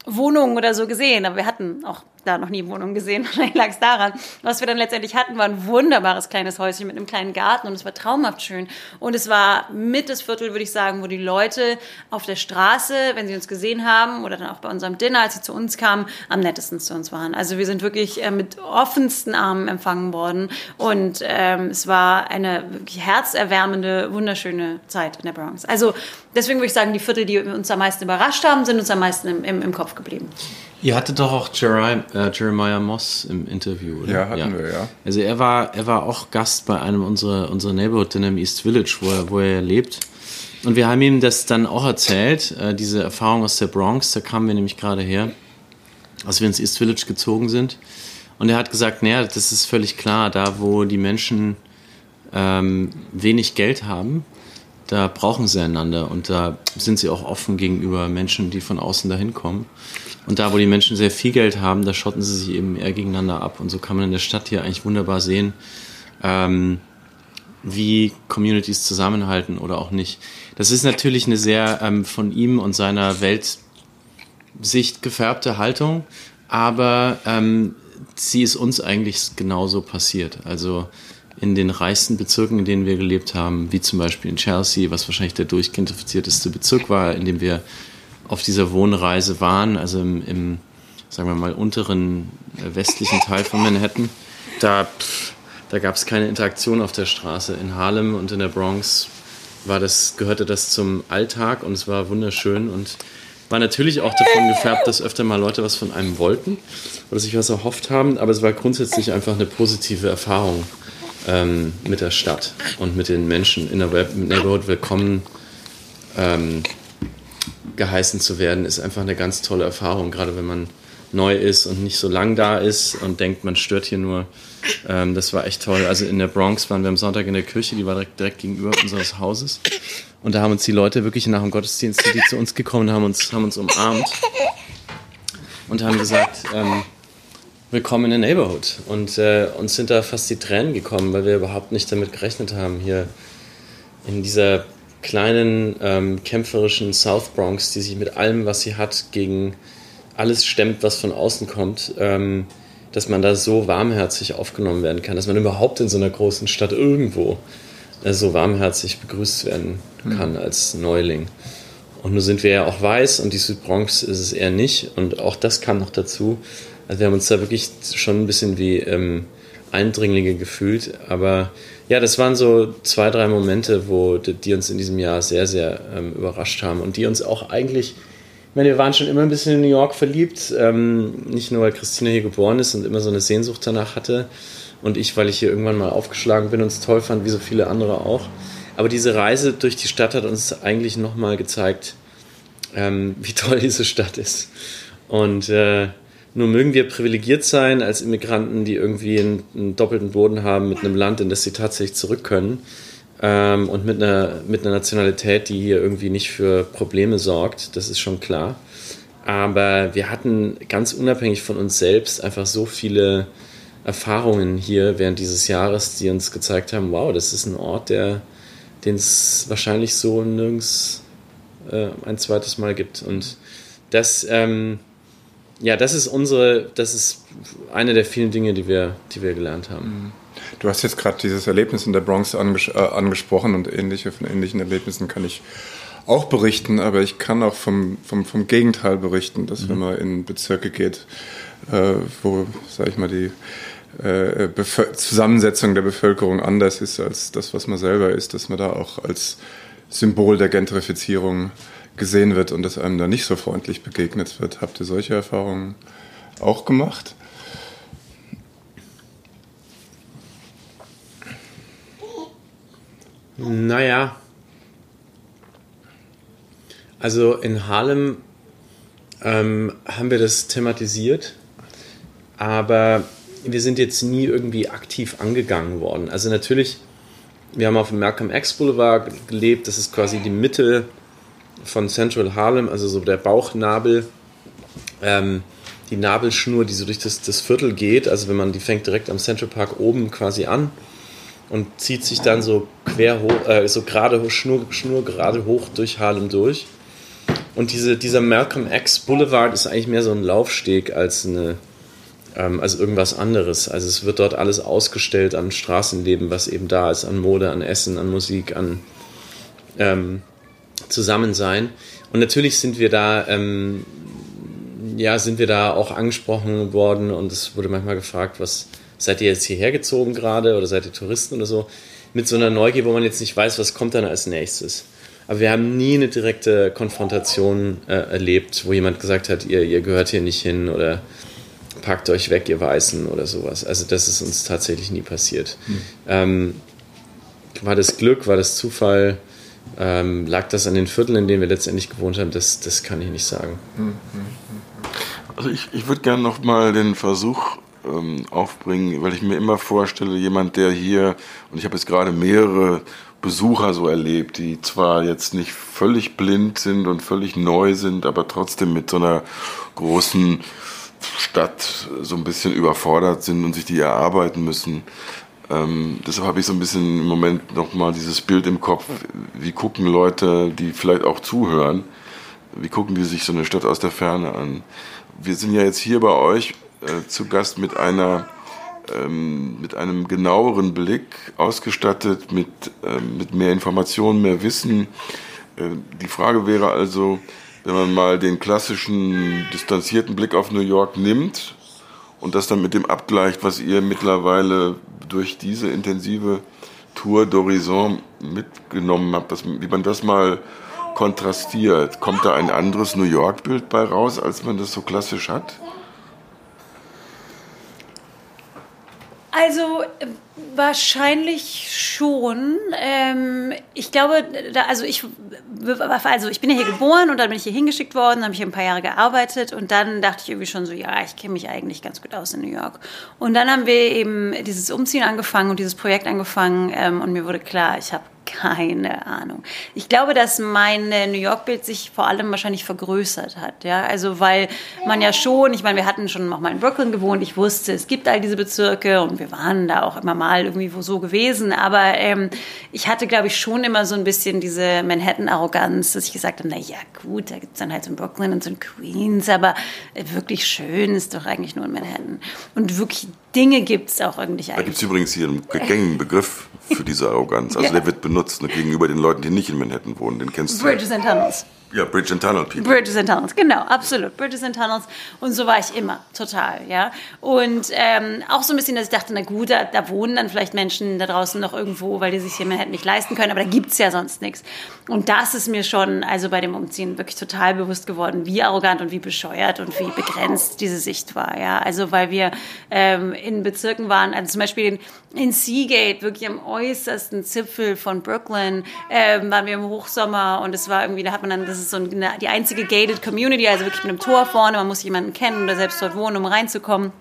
Speaker 4: Wohnungen oder so gesehen. Aber wir hatten auch da noch nie Wohnung gesehen. [LAUGHS] Vielleicht lag es daran. Was wir dann letztendlich hatten, war ein wunderbares kleines Häuschen mit einem kleinen Garten und es war traumhaft schön. Und es war mit das Viertel, würde ich sagen, wo die Leute auf der Straße, wenn sie uns gesehen haben oder dann auch bei unserem Dinner, als sie zu uns kamen, am nettesten zu uns waren. Also wir sind wirklich äh, mit offensten Armen empfangen worden und ähm, es war eine wirklich herzerwärmende, wunderschöne Zeit in der Bronx. Also deswegen würde ich sagen, die Viertel, die uns am meisten überrascht haben, sind uns am meisten im, im, im Kopf geblieben.
Speaker 3: Ihr hattet doch auch Jeremiah, äh, Jeremiah Moss im Interview, oder?
Speaker 5: Ja, hatten ja. wir, ja.
Speaker 3: Also er war, er war auch Gast bei einem unserer, unserer Neighborhood Dinner im East Village, wo er, wo er lebt. Und wir haben ihm das dann auch erzählt, äh, diese Erfahrung aus der Bronx, da kamen wir nämlich gerade her, als wir ins East Village gezogen sind. Und er hat gesagt, naja, das ist völlig klar, da wo die Menschen ähm, wenig Geld haben, da brauchen sie einander und da sind sie auch offen gegenüber Menschen, die von außen dahin kommen. Und da, wo die Menschen sehr viel Geld haben, da schotten sie sich eben eher gegeneinander ab. Und so kann man in der Stadt hier eigentlich wunderbar sehen, ähm, wie Communities zusammenhalten oder auch nicht. Das ist natürlich eine sehr ähm, von ihm und seiner Weltsicht gefärbte Haltung, aber ähm, sie ist uns eigentlich genauso passiert. Also in den reichsten Bezirken, in denen wir gelebt haben, wie zum Beispiel in Chelsea, was wahrscheinlich der durchgentrifizierteste Bezirk war, in dem wir auf dieser Wohnreise waren, also im, im sagen wir mal, unteren äh, westlichen Teil von Manhattan, da, da gab es keine Interaktion auf der Straße. In Harlem und in der Bronx war das, gehörte das zum Alltag und es war wunderschön und war natürlich auch davon gefärbt, dass öfter mal Leute was von einem wollten oder sich was erhofft haben, aber es war grundsätzlich einfach eine positive Erfahrung ähm, mit der Stadt und mit den Menschen in der Neighborhood willkommen ähm, geheißen zu werden, ist einfach eine ganz tolle Erfahrung, gerade wenn man neu ist und nicht so lang da ist und denkt, man stört hier nur. Ähm, das war echt toll. Also in der Bronx waren wir am Sonntag in der Kirche, die war direkt, direkt gegenüber unseres Hauses. Und da haben uns die Leute wirklich nach dem Gottesdienst, die zu uns gekommen haben, uns, haben uns umarmt und haben gesagt, ähm, willkommen in der Neighborhood. Und äh, uns sind da fast die Tränen gekommen, weil wir überhaupt nicht damit gerechnet haben, hier in dieser kleinen ähm, kämpferischen South Bronx, die sich mit allem, was sie hat, gegen alles stemmt, was von außen kommt, ähm, dass man da so warmherzig aufgenommen werden kann, dass man überhaupt in so einer großen Stadt irgendwo äh, so warmherzig begrüßt werden kann mhm. als Neuling. Und nun sind wir ja auch weiß und die Südbronx ist es eher nicht. Und auch das kam noch dazu. Also wir haben uns da wirklich schon ein bisschen wie ähm, Eindringlinge gefühlt. Aber ja, das waren so zwei, drei Momente, wo die, uns in diesem Jahr sehr, sehr ähm, überrascht haben und die uns auch eigentlich ich meine, wir waren schon immer ein bisschen in New York verliebt. Ähm, nicht nur, weil Christina hier geboren ist und immer so eine Sehnsucht danach hatte. Und ich, weil ich hier irgendwann mal aufgeschlagen bin und es toll fand, wie so viele andere auch. Aber diese Reise durch die Stadt hat uns eigentlich nochmal gezeigt, ähm, wie toll diese Stadt ist. Und äh, nur mögen wir privilegiert sein als Immigranten, die irgendwie einen, einen, doppelten Boden haben mit einem Land, in das sie tatsächlich zurück können. Ähm, und mit einer, mit einer Nationalität, die hier irgendwie nicht für Probleme sorgt, das ist schon klar. Aber wir hatten ganz unabhängig von uns selbst einfach so viele Erfahrungen hier während dieses Jahres, die uns gezeigt haben, wow, das ist ein Ort, der den es wahrscheinlich so nirgends äh, ein zweites Mal gibt. Und das, ähm, ja, das ist unsere, das ist eine der vielen Dinge, die wir, die wir gelernt haben. Mhm.
Speaker 5: Du hast jetzt gerade dieses Erlebnis in der Bronx anges äh, angesprochen und ähnliche, von ähnlichen Erlebnissen kann ich auch berichten, aber ich kann auch vom, vom, vom Gegenteil berichten, dass mhm. wenn man in Bezirke geht, äh, wo, sag ich mal, die äh, Zusammensetzung der Bevölkerung anders ist als das, was man selber ist, dass man da auch als Symbol der Gentrifizierung gesehen wird und dass einem da nicht so freundlich begegnet wird. Habt ihr solche Erfahrungen auch gemacht?
Speaker 3: Naja, also in Harlem ähm, haben wir das thematisiert, aber wir sind jetzt nie irgendwie aktiv angegangen worden. Also natürlich, wir haben auf dem Malcolm X Boulevard gelebt, das ist quasi die Mitte von Central Harlem, also so der Bauchnabel, ähm, die Nabelschnur, die so durch das, das Viertel geht. Also wenn man die fängt direkt am Central Park oben quasi an und zieht sich dann so quer hoch, äh, so gerade Schnur, Schnur gerade hoch durch Harlem durch. Und diese, dieser Malcolm X Boulevard ist eigentlich mehr so ein Laufsteg als eine, ähm, irgendwas anderes. Also es wird dort alles ausgestellt an Straßenleben, was eben da ist, an Mode, an Essen, an Musik, an ähm, Zusammensein. Und natürlich sind wir da, ähm, ja, sind wir da auch angesprochen worden und es wurde manchmal gefragt, was seid ihr jetzt hierher gezogen gerade oder seid ihr Touristen oder so? Mit so einer Neugier, wo man jetzt nicht weiß, was kommt dann als nächstes. Aber wir haben nie eine direkte Konfrontation äh, erlebt, wo jemand gesagt hat, ihr, ihr gehört hier nicht hin oder packt euch weg, ihr Weißen oder sowas. Also das ist uns tatsächlich nie passiert. Mhm. Ähm, war das Glück, war das Zufall? Ähm, lag das an den Vierteln, in denen wir letztendlich gewohnt haben? Das, das kann ich nicht sagen.
Speaker 1: Also ich, ich würde gerne noch mal den Versuch ähm, aufbringen, weil ich mir immer vorstelle, jemand, der hier, und ich habe jetzt gerade mehrere Besucher so erlebt, die zwar jetzt nicht völlig blind sind und völlig neu sind, aber trotzdem mit so einer großen Stadt so ein bisschen überfordert sind und sich die erarbeiten müssen. Ähm, deshalb habe ich so ein bisschen im Moment nochmal dieses Bild im Kopf, wie gucken Leute, die vielleicht auch zuhören, wie gucken die sich so eine Stadt aus der Ferne an. Wir sind ja jetzt hier bei euch äh, zu Gast mit einer ähm, mit einem genaueren Blick, ausgestattet mit, äh, mit mehr Informationen, mehr Wissen. Äh, die Frage wäre also, wenn man mal den klassischen distanzierten Blick auf New York nimmt und das dann mit dem abgleicht, was ihr mittlerweile durch diese intensive Tour d'Horizon mitgenommen habt, dass, wie man das mal kontrastiert, kommt da ein anderes New York-Bild bei raus, als man das so klassisch hat?
Speaker 4: Also wahrscheinlich schon. Ähm, ich glaube, da, also ich, also ich bin ja hier geboren und dann bin ich hier hingeschickt worden, habe ich hier ein paar Jahre gearbeitet und dann dachte ich irgendwie schon so, ja, ich kenne mich eigentlich ganz gut aus in New York. Und dann haben wir eben dieses Umziehen angefangen und dieses Projekt angefangen ähm, und mir wurde klar, ich habe keine Ahnung. Ich glaube, dass mein New York-Bild sich vor allem wahrscheinlich vergrößert hat. Ja? Also, weil man ja schon, ich meine, wir hatten schon auch mal in Brooklyn gewohnt, ich wusste, es gibt all diese Bezirke und wir waren da auch immer mal irgendwie so gewesen. Aber ähm, ich hatte, glaube ich, schon immer so ein bisschen diese Manhattan-Arroganz, dass ich gesagt habe, na ja, gut, da gibt es dann halt so in Brooklyn und so in Queens, aber wirklich schön ist doch eigentlich nur in Manhattan. Und wirklich Dinge gibt es auch irgendwie.
Speaker 1: Da gibt es übrigens hier einen gängigen Begriff für diese Arroganz. Also ja. der wird benutzt ne, gegenüber den Leuten, die nicht in Manhattan wohnen. Den kennst
Speaker 4: du. Bridges and Tunnels.
Speaker 1: Ja, Bridge and Tunnel People.
Speaker 4: Bridges and Tunnels, genau, absolut. Bridges and Tunnels. Und so war ich immer, total, ja. Und ähm, auch so ein bisschen, dass ich dachte, na gut, da, da, wohnen dann vielleicht Menschen da draußen noch irgendwo, weil die sich hier Manhattan nicht leisten können, aber da gibt es ja sonst nichts. Und das ist mir schon, also bei dem Umziehen wirklich total bewusst geworden, wie arrogant und wie bescheuert und wie begrenzt diese Sicht war, ja. Also weil wir ähm, in Bezirken waren, also zum Beispiel in, in Seagate, wirklich am äußersten Zipfel von Brooklyn, ähm, waren wir im Hochsommer und es war irgendwie, da hat man dann, das ist so eine, die einzige gated Community, also wirklich mit einem Tor vorne, man muss jemanden kennen oder selbst dort wohnen, um reinzukommen.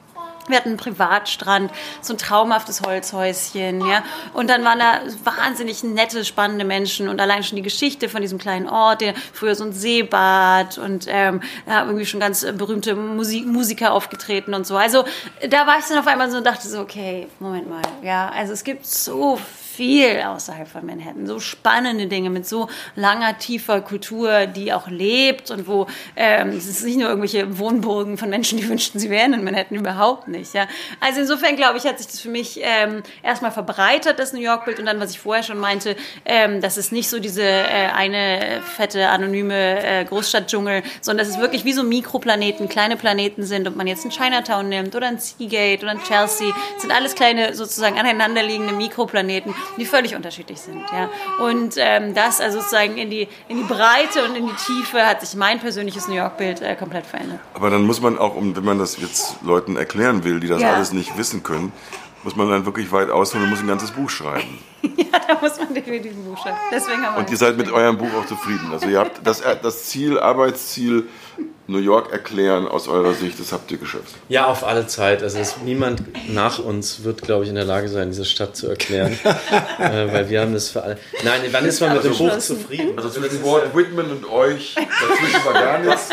Speaker 4: Wir hatten einen Privatstrand, so ein traumhaftes Holzhäuschen, ja. Und dann waren da wahnsinnig nette, spannende Menschen und allein schon die Geschichte von diesem kleinen Ort, der früher so ein Seebad und ähm, da irgendwie schon ganz berühmte Musik Musiker aufgetreten und so. Also da war ich dann auf einmal so und dachte so, okay, Moment mal, ja. Also es gibt so viel außerhalb von Manhattan. So spannende Dinge mit so langer, tiefer Kultur, die auch lebt und wo ähm, es ist nicht nur irgendwelche Wohnburgen von Menschen, die [LAUGHS] wünschten, sie wären in Manhattan, überhaupt nicht. Ja. Also insofern, glaube ich, hat sich das für mich ähm, erstmal verbreitert, das New York-Bild und dann, was ich vorher schon meinte, ähm, dass es nicht so diese äh, eine fette, anonyme äh, Großstadtdschungel, sondern dass es wirklich wie so Mikroplaneten, kleine Planeten sind, ob man jetzt einen Chinatown nimmt oder ein Seagate oder ein Chelsea, sind alles kleine sozusagen aneinanderliegende Mikroplaneten die völlig unterschiedlich sind. Ja. Und ähm, das also sozusagen in die, in die Breite und in die Tiefe hat sich mein persönliches New York-Bild äh, komplett verändert.
Speaker 1: Aber dann muss man auch, wenn man das jetzt Leuten erklären will, die das ja. alles nicht wissen können, muss man dann wirklich weit ausholen und muss ein ganzes Buch schreiben. [LAUGHS]
Speaker 4: ja, da muss man definitiv ein Buch schreiben. Deswegen haben wir
Speaker 1: und ihr seid mit eurem Buch auch zufrieden. Also ihr habt das, das Ziel, Arbeitsziel New York erklären aus eurer Sicht, das habt ihr geschafft.
Speaker 3: Ja, auf alle Zeit. Also es, niemand nach uns wird, glaube ich, in der Lage sein, diese Stadt zu erklären. [LAUGHS] äh, weil wir haben das für alle. Nein, wann ist man mit dem Buch zufrieden?
Speaker 1: Also zwischen Walt Whitman und euch, dazwischen war gar nichts.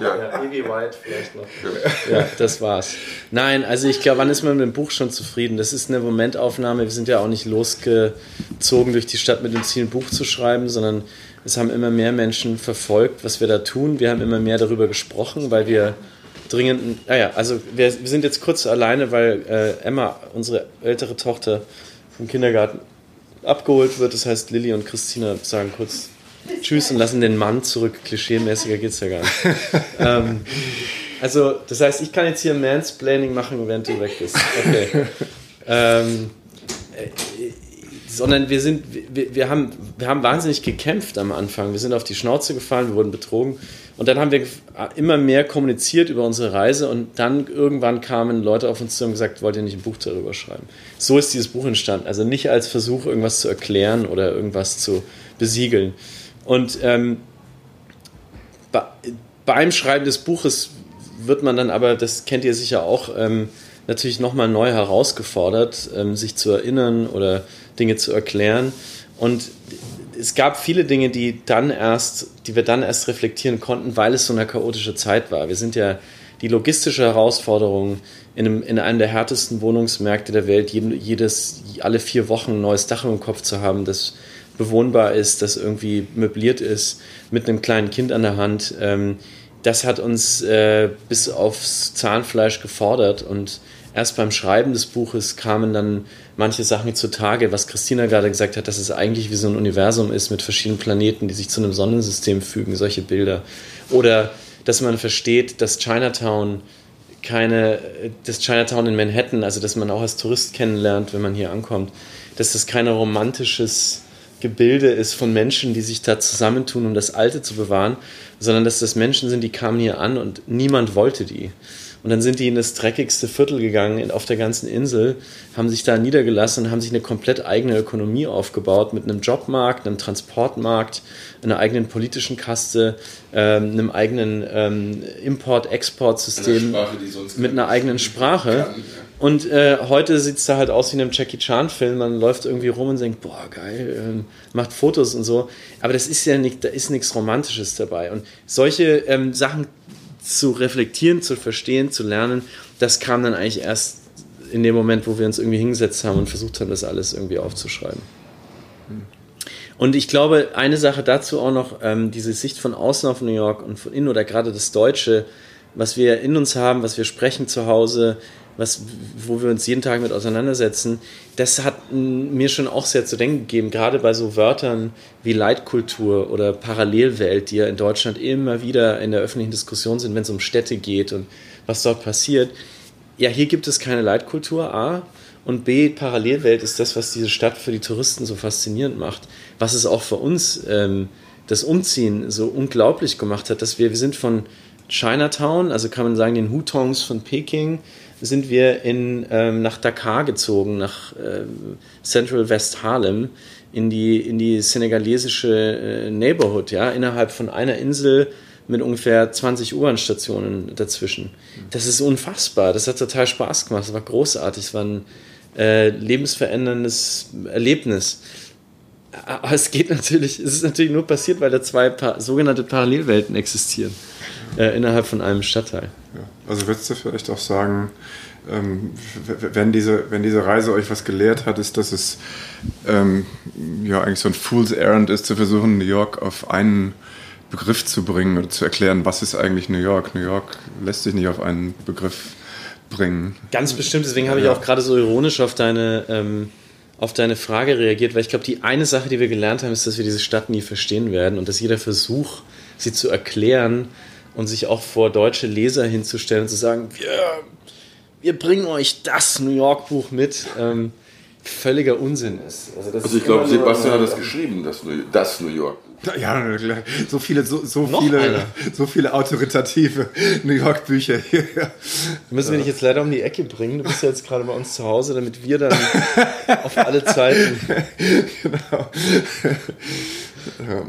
Speaker 3: ja, ja. E.B. White vielleicht noch. Ja, das war's. Nein, also ich glaube, wann ist man mit dem Buch schon zufrieden? Das ist eine Momentaufnahme. Wir sind ja auch nicht losgezogen durch die Stadt mit dem Ziel, ein Buch zu schreiben, sondern es haben immer mehr Menschen verfolgt, was wir da tun. Wir haben immer mehr darüber gesprochen, weil wir dringend. Naja, ah also wir, wir sind jetzt kurz alleine, weil äh, Emma, unsere ältere Tochter, vom Kindergarten abgeholt wird. Das heißt, Lilly und Christina sagen kurz Tschüss und lassen den Mann zurück. Klischee-mäßiger geht es ja gar nicht. [LAUGHS] ähm, also, das heißt, ich kann jetzt hier Mansplaining machen, während du weg bist. Okay. [LAUGHS] ähm, sondern wir sind, wir, wir, haben, wir haben wahnsinnig gekämpft am Anfang. Wir sind auf die Schnauze gefallen, wir wurden betrogen. Und dann haben wir immer mehr kommuniziert über unsere Reise und dann irgendwann kamen Leute auf uns zu und gesagt, wollt ihr nicht ein Buch darüber schreiben? So ist dieses Buch entstanden. Also nicht als Versuch, irgendwas zu erklären oder irgendwas zu besiegeln. Und ähm, bei, beim Schreiben des Buches wird man dann aber, das kennt ihr sicher auch, ähm, natürlich nochmal neu herausgefordert, ähm, sich zu erinnern oder Dinge zu erklären. Und es gab viele Dinge, die dann erst, die wir dann erst reflektieren konnten, weil es so eine chaotische Zeit war. Wir sind ja die logistische Herausforderung in einem, in einem der härtesten Wohnungsmärkte der Welt, jedes, alle vier Wochen ein neues Dach im Kopf zu haben, das bewohnbar ist, das irgendwie möbliert ist, mit einem kleinen Kind an der Hand. Ähm, das hat uns äh, bis aufs Zahnfleisch gefordert und erst beim Schreiben des Buches kamen dann manche Sachen zutage, was Christina gerade gesagt hat, dass es eigentlich wie so ein Universum ist mit verschiedenen Planeten, die sich zu einem Sonnensystem fügen, solche Bilder. Oder dass man versteht, dass Chinatown keine, das Chinatown in Manhattan, also dass man auch als Tourist kennenlernt, wenn man hier ankommt, dass das kein romantisches Gebilde ist von Menschen, die sich da zusammentun, um das Alte zu bewahren, sondern dass das Menschen sind, die kamen hier an und niemand wollte die. Und dann sind die in das dreckigste Viertel gegangen auf der ganzen Insel, haben sich da niedergelassen und haben sich eine komplett eigene Ökonomie aufgebaut mit einem Jobmarkt, einem Transportmarkt, einer eigenen politischen Kaste, ähm, einem eigenen ähm, Import-Export-System mit einer eigenen Sprache. Kann, ja. Und äh, heute sieht es da halt aus wie in einem Jackie Chan-Film. Man läuft irgendwie rum und denkt, boah, geil, ähm, macht Fotos und so. Aber das ist ja nicht, da ist nichts Romantisches dabei. Und solche ähm, Sachen zu reflektieren, zu verstehen, zu lernen, das kam dann eigentlich erst in dem Moment, wo wir uns irgendwie hingesetzt haben und versucht haben, das alles irgendwie aufzuschreiben. Und ich glaube, eine Sache dazu auch noch, ähm, diese Sicht von außen auf New York und von innen oder gerade das Deutsche, was wir in uns haben, was wir sprechen zu Hause, was, wo wir uns jeden Tag mit auseinandersetzen, das hat mir schon auch sehr zu denken gegeben, gerade bei so Wörtern wie Leitkultur oder Parallelwelt, die ja in Deutschland immer wieder in der öffentlichen Diskussion sind, wenn es um Städte geht und was dort passiert. Ja, hier gibt es keine Leitkultur, A. Und B, Parallelwelt ist das, was diese Stadt für die Touristen so faszinierend macht. Was es auch für uns ähm, das Umziehen so unglaublich gemacht hat, dass wir, wir sind von Chinatown, also kann man sagen den Hutongs von Peking, sind wir in, ähm, nach Dakar gezogen, nach ähm, Central West Harlem, in die, in die senegalesische äh, Neighborhood, ja, innerhalb von einer Insel mit ungefähr 20 U-Bahn-Stationen dazwischen. Das ist unfassbar. Das hat total Spaß gemacht. Das war großartig. Es war ein äh, lebensveränderndes Erlebnis. Aber es geht natürlich, es ist natürlich nur passiert, weil da zwei pa sogenannte Parallelwelten existieren äh, innerhalb von einem Stadtteil.
Speaker 5: Ja. Also würdest du vielleicht auch sagen, ähm, wenn, diese, wenn diese Reise euch was gelehrt hat, ist, dass es ähm, ja eigentlich so ein Fool's Errand ist, zu versuchen, New York auf einen Begriff zu bringen oder zu erklären, was ist eigentlich New York. New York lässt sich nicht auf einen Begriff bringen.
Speaker 3: Ganz bestimmt, deswegen habe ich auch gerade so ironisch auf deine, ähm, auf deine Frage reagiert, weil ich glaube, die eine Sache, die wir gelernt haben, ist, dass wir diese Stadt nie verstehen werden und dass jeder Versuch, sie zu erklären, und sich auch vor deutsche Leser hinzustellen und zu sagen, wir, wir bringen euch das New York Buch mit, ähm, völliger Unsinn ist.
Speaker 1: Also, also ich glaube, Sebastian hat das geschrieben, das New, das New York Buch.
Speaker 5: Ja, so viele, so, so viele, so viele autoritative New York Bücher hier.
Speaker 3: Müssen wir dich jetzt leider um die Ecke bringen. Du bist ja jetzt gerade bei uns zu Hause, damit wir dann [LAUGHS] auf alle Zeiten. Genau.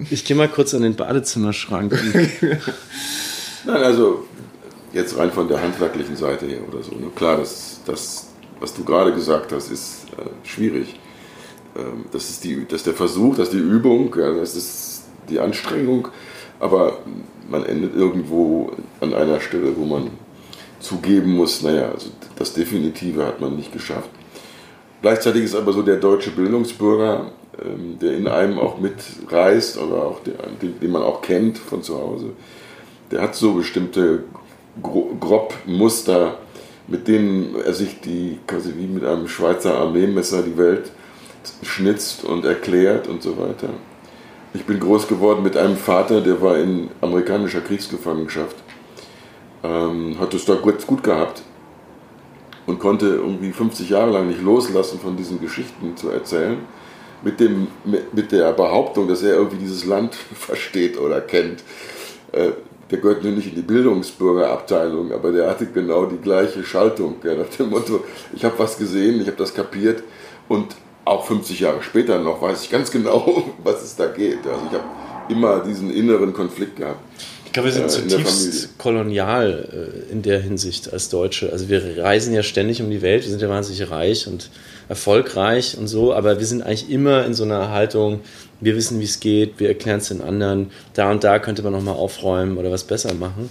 Speaker 3: Ich gehe mal kurz an den Badezimmerschrank. [LAUGHS]
Speaker 1: Nein, also jetzt rein von der handwerklichen Seite her oder so. Ne? Klar, das, das, was du gerade gesagt hast, ist äh, schwierig. Ähm, das, ist die, das ist der Versuch, das ist die Übung, ja, das ist die Anstrengung, aber man endet irgendwo an einer Stelle, wo man zugeben muss, naja, also das Definitive hat man nicht geschafft. Gleichzeitig ist aber so der deutsche Bildungsbürger, ähm, der in einem auch mitreist oder auch den, den man auch kennt von zu Hause, der hat so bestimmte grob Muster, mit denen er sich die quasi wie mit einem Schweizer Armeemesser die Welt schnitzt und erklärt und so weiter. Ich bin groß geworden mit einem Vater, der war in amerikanischer Kriegsgefangenschaft, ähm, hat es da gut, gut gehabt und konnte irgendwie 50 Jahre lang nicht loslassen von diesen Geschichten zu erzählen, mit, dem, mit, mit der Behauptung, dass er irgendwie dieses Land [LAUGHS] versteht oder kennt. Der gehört nur nicht in die Bildungsbürgerabteilung, aber der hatte genau die gleiche Schaltung. Ja, nach dem Motto, ich habe was gesehen, ich habe das kapiert und auch 50 Jahre später noch weiß ich ganz genau, [LAUGHS] was es da geht. Also ich habe immer diesen inneren Konflikt gehabt.
Speaker 3: Ich glaube, wir sind äh, zutiefst kolonial äh, in der Hinsicht als Deutsche. Also wir reisen ja ständig um die Welt, wir sind ja wahnsinnig reich und erfolgreich und so, aber wir sind eigentlich immer in so einer Haltung, wir wissen, wie es geht, wir erklären es den anderen, da und da könnte man nochmal aufräumen oder was besser machen.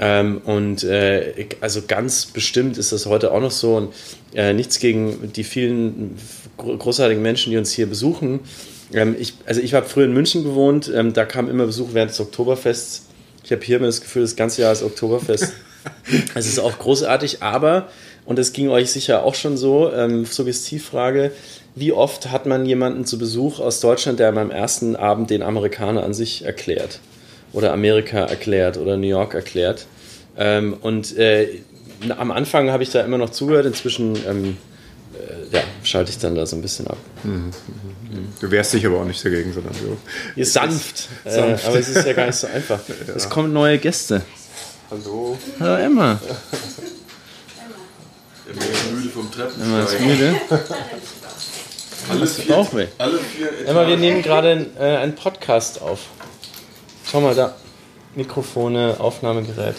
Speaker 3: Ähm, und äh, also ganz bestimmt ist das heute auch noch so und äh, nichts gegen die vielen großartigen Menschen, die uns hier besuchen. Ähm, ich, also ich habe früher in München gewohnt, ähm, da kam immer Besuch während des Oktoberfests. Ich habe hier immer das Gefühl, das ganze Jahr ist Oktoberfest. [LAUGHS] Es ist auch großartig, aber, und das ging euch sicher auch schon so, ähm, Suggestivfrage, wie oft hat man jemanden zu Besuch aus Deutschland, der beim ersten Abend den Amerikaner an sich erklärt? Oder Amerika erklärt oder New York erklärt? Ähm, und äh, am Anfang habe ich da immer noch zugehört, inzwischen ähm, äh, ja, schalte ich dann da so ein bisschen ab. Mhm, mhm,
Speaker 5: mhm. Du wehrst dich aber auch nicht dagegen, sondern du.
Speaker 3: Ihr sanft. sanft. Äh, aber es ist ja gar nicht so einfach. [LAUGHS] ja. Es kommen neue Gäste.
Speaker 5: Hallo.
Speaker 3: Hallo Emma. [LAUGHS]
Speaker 1: Emma ist müde vom Treppen.
Speaker 3: Emma ist müde.
Speaker 1: Alles vier,
Speaker 3: auch weh. Alle vier Emma, wir nehmen gerade äh, einen Podcast auf. Schau mal da. Mikrofone, Aufnahmegerät.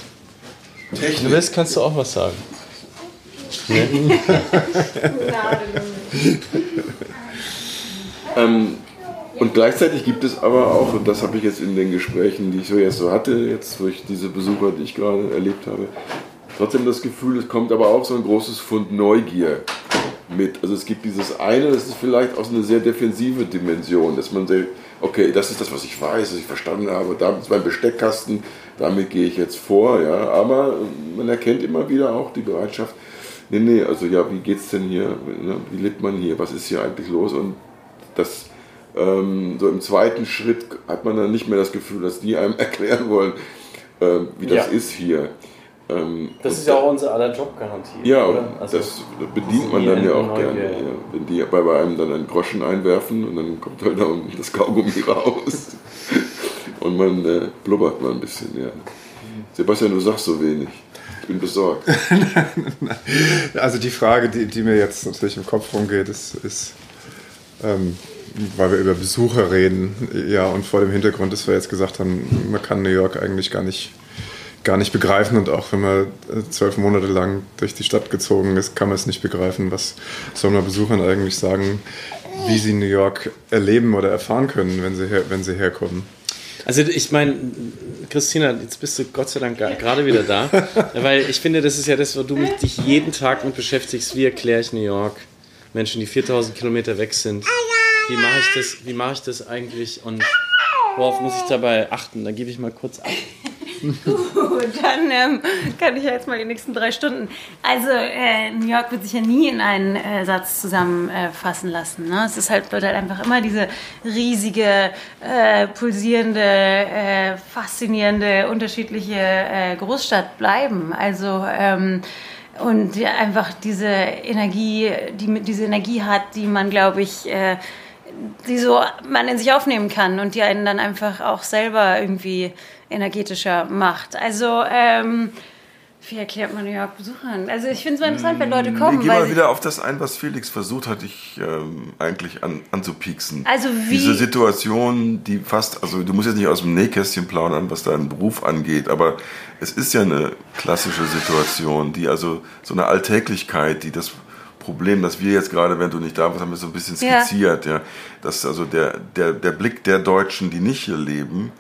Speaker 3: Technik. Wenn du willst, kannst du auch was sagen. [LAUGHS]
Speaker 1: Ähm, und gleichzeitig gibt es aber auch, und das habe ich jetzt in den Gesprächen, die ich so jetzt so hatte, jetzt durch diese Besucher, die ich gerade erlebt habe, trotzdem das Gefühl, es kommt aber auch so ein großes Fund Neugier mit. Also es gibt dieses eine, das ist vielleicht auch so eine sehr defensive Dimension, dass man sagt, okay, das ist das, was ich weiß, was ich verstanden habe, da ist mein Besteckkasten, damit gehe ich jetzt vor, ja. Aber man erkennt immer wieder auch die Bereitschaft, Nee, nee, also ja, wie geht's denn hier? Ne? Wie lebt man hier? Was ist hier eigentlich los? Und das ähm, so im zweiten Schritt hat man dann nicht mehr das Gefühl, dass die einem [LAUGHS] erklären wollen, ähm, wie das ja. ist hier.
Speaker 3: Ähm, das ist ja auch unser aller Jobgarantie.
Speaker 1: Ja, also, das bedient man dann ja auch gerne. Ja. Wenn die bei einem dann einen Groschen einwerfen und dann kommt halt auch das Kaugummi [LAUGHS] raus und man äh, blubbert mal ein bisschen. Ja. Sebastian, du sagst so wenig. Ich bin besorgt. [LAUGHS]
Speaker 5: also die Frage, die, die, mir jetzt natürlich im Kopf rumgeht, ist, ist ähm, weil wir über Besucher reden, ja, und vor dem Hintergrund, dass wir jetzt gesagt haben, man kann New York eigentlich gar nicht, gar nicht begreifen und auch wenn man äh, zwölf Monate lang durch die Stadt gezogen ist, kann man es nicht begreifen. Was soll man Besuchern eigentlich sagen, wie sie New York erleben oder erfahren können, wenn sie, her, wenn sie herkommen?
Speaker 3: Also ich meine, Christina, jetzt bist du Gott sei Dank gerade wieder da, [LAUGHS] weil ich finde, das ist ja das, wo du dich jeden Tag mit beschäftigst. Wie erkläre ich New York? Menschen, die 4000 Kilometer weg sind wie mache ich das, wie mache ich das eigentlich und worauf muss ich dabei achten? Da gebe ich mal kurz ab. [LAUGHS]
Speaker 4: Gut, dann ähm, kann ich ja jetzt mal die nächsten drei Stunden. Also äh, New York wird sich ja nie in einen äh, Satz zusammenfassen äh, lassen. Ne? Es ist halt, wird halt einfach immer diese riesige, äh, pulsierende, äh, faszinierende, unterschiedliche äh, Großstadt bleiben. Also ähm, und einfach diese Energie, die diese Energie hat, die man, glaube ich, die so man in sich aufnehmen kann und die einen dann einfach auch selber irgendwie energetischer macht. Also ähm, wie erklärt man New York Besuchern? Also ich finde es so interessant, wenn Leute kommen.
Speaker 1: Ich gehe mal wieder auf das ein, was Felix versucht hat, dich ähm, eigentlich an, anzupieksen.
Speaker 4: Also wie?
Speaker 1: Diese Situation, die fast, also du musst jetzt nicht aus dem Nähkästchen plaudern, was deinen Beruf angeht, aber es ist ja eine klassische Situation, die also so eine Alltäglichkeit, die das Problem, das wir jetzt gerade, wenn du nicht da warst, haben wir so ein bisschen skizziert, ja. ja dass also der, der, der Blick der Deutschen, die nicht hier leben,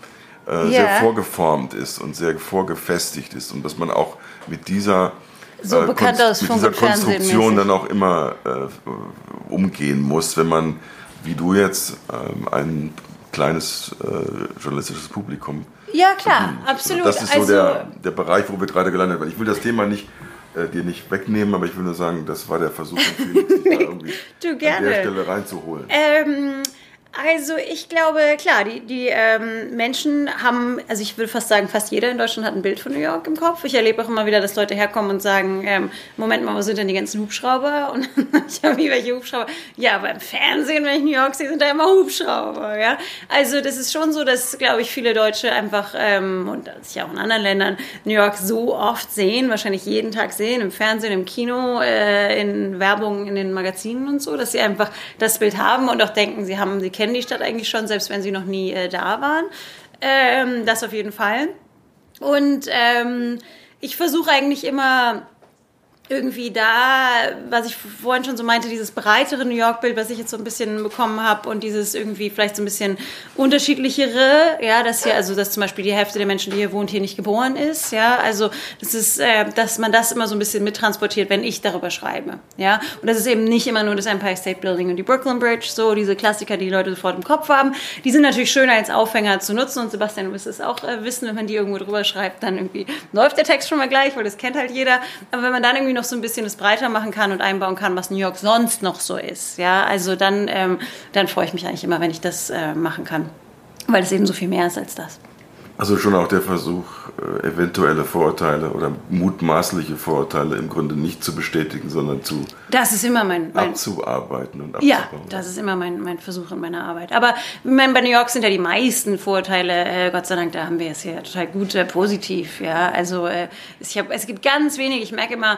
Speaker 1: äh, ja. sehr vorgeformt ist und sehr vorgefestigt ist und dass man auch mit dieser
Speaker 4: so äh, bekannt aus
Speaker 1: mit dieser Konstruktion dann auch immer äh, umgehen muss, wenn man, wie du jetzt, ähm, ein kleines äh, journalistisches Publikum
Speaker 4: ja, klar, absolut.
Speaker 1: Das ist so also, der, der Bereich, wo wir gerade gelandet sind. Ich will das Thema nicht äh, dir nicht wegnehmen, aber ich will nur sagen, das war der Versuch von Felix, dich da [LAUGHS] irgendwie du, gerne. an der Stelle reinzuholen.
Speaker 4: Ähm, also ich glaube, klar, die, die ähm, Menschen haben, also ich würde fast sagen, fast jeder in Deutschland hat ein Bild von New York im Kopf. Ich erlebe auch immer wieder, dass Leute herkommen und sagen, ähm, Moment mal, wo sind denn die ganzen Hubschrauber? [LAUGHS] Und ich habe wie welche Hubschrauber? Ja, aber im Fernsehen, wenn ich New York sehe, sind da immer Hubschrauber. Ja? Also das ist schon so, dass, glaube ich, viele Deutsche einfach, ähm, und sicher auch in anderen Ländern, New York so oft sehen, wahrscheinlich jeden Tag sehen, im Fernsehen, im Kino, äh, in Werbung, in den Magazinen und so, dass sie einfach das Bild haben und auch denken, sie haben, sie kennen kennen die Stadt eigentlich schon, selbst wenn sie noch nie äh, da waren. Ähm, das auf jeden Fall. Und ähm, ich versuche eigentlich immer irgendwie da, was ich vorhin schon so meinte, dieses breitere New York-Bild, was ich jetzt so ein bisschen bekommen habe und dieses irgendwie vielleicht so ein bisschen unterschiedlichere, ja, dass hier, also dass zum Beispiel die Hälfte der Menschen, die hier wohnt, hier nicht geboren ist, ja, also das ist, äh, dass man das immer so ein bisschen mittransportiert, wenn ich darüber schreibe, ja, und das ist eben nicht immer nur das Empire State Building und die Brooklyn Bridge, so diese Klassiker, die, die Leute sofort im Kopf haben, die sind natürlich schöner als Aufhänger zu nutzen und Sebastian, du wirst es auch äh, wissen, wenn man die irgendwo drüber schreibt, dann irgendwie läuft der Text schon mal gleich, weil das kennt halt jeder, aber wenn man dann irgendwie noch so ein bisschen das breiter machen kann und einbauen kann, was New York sonst noch so ist. Ja, also dann, ähm, dann freue ich mich eigentlich immer, wenn ich das äh, machen kann, weil es eben so viel mehr ist als das.
Speaker 1: Also schon auch der Versuch, äh, eventuelle Vorurteile oder mutmaßliche Vorurteile im Grunde nicht zu bestätigen, sondern zu
Speaker 4: das ist immer mein,
Speaker 1: mein abzuarbeiten und abzubauen.
Speaker 4: Ja, das ist immer mein, mein Versuch in meiner Arbeit. Aber mein, bei New York sind ja die meisten Vorurteile, äh, Gott sei Dank, da haben wir es ja total gut äh, positiv. Ja, also äh, ich hab, es gibt ganz wenig. Ich merke immer,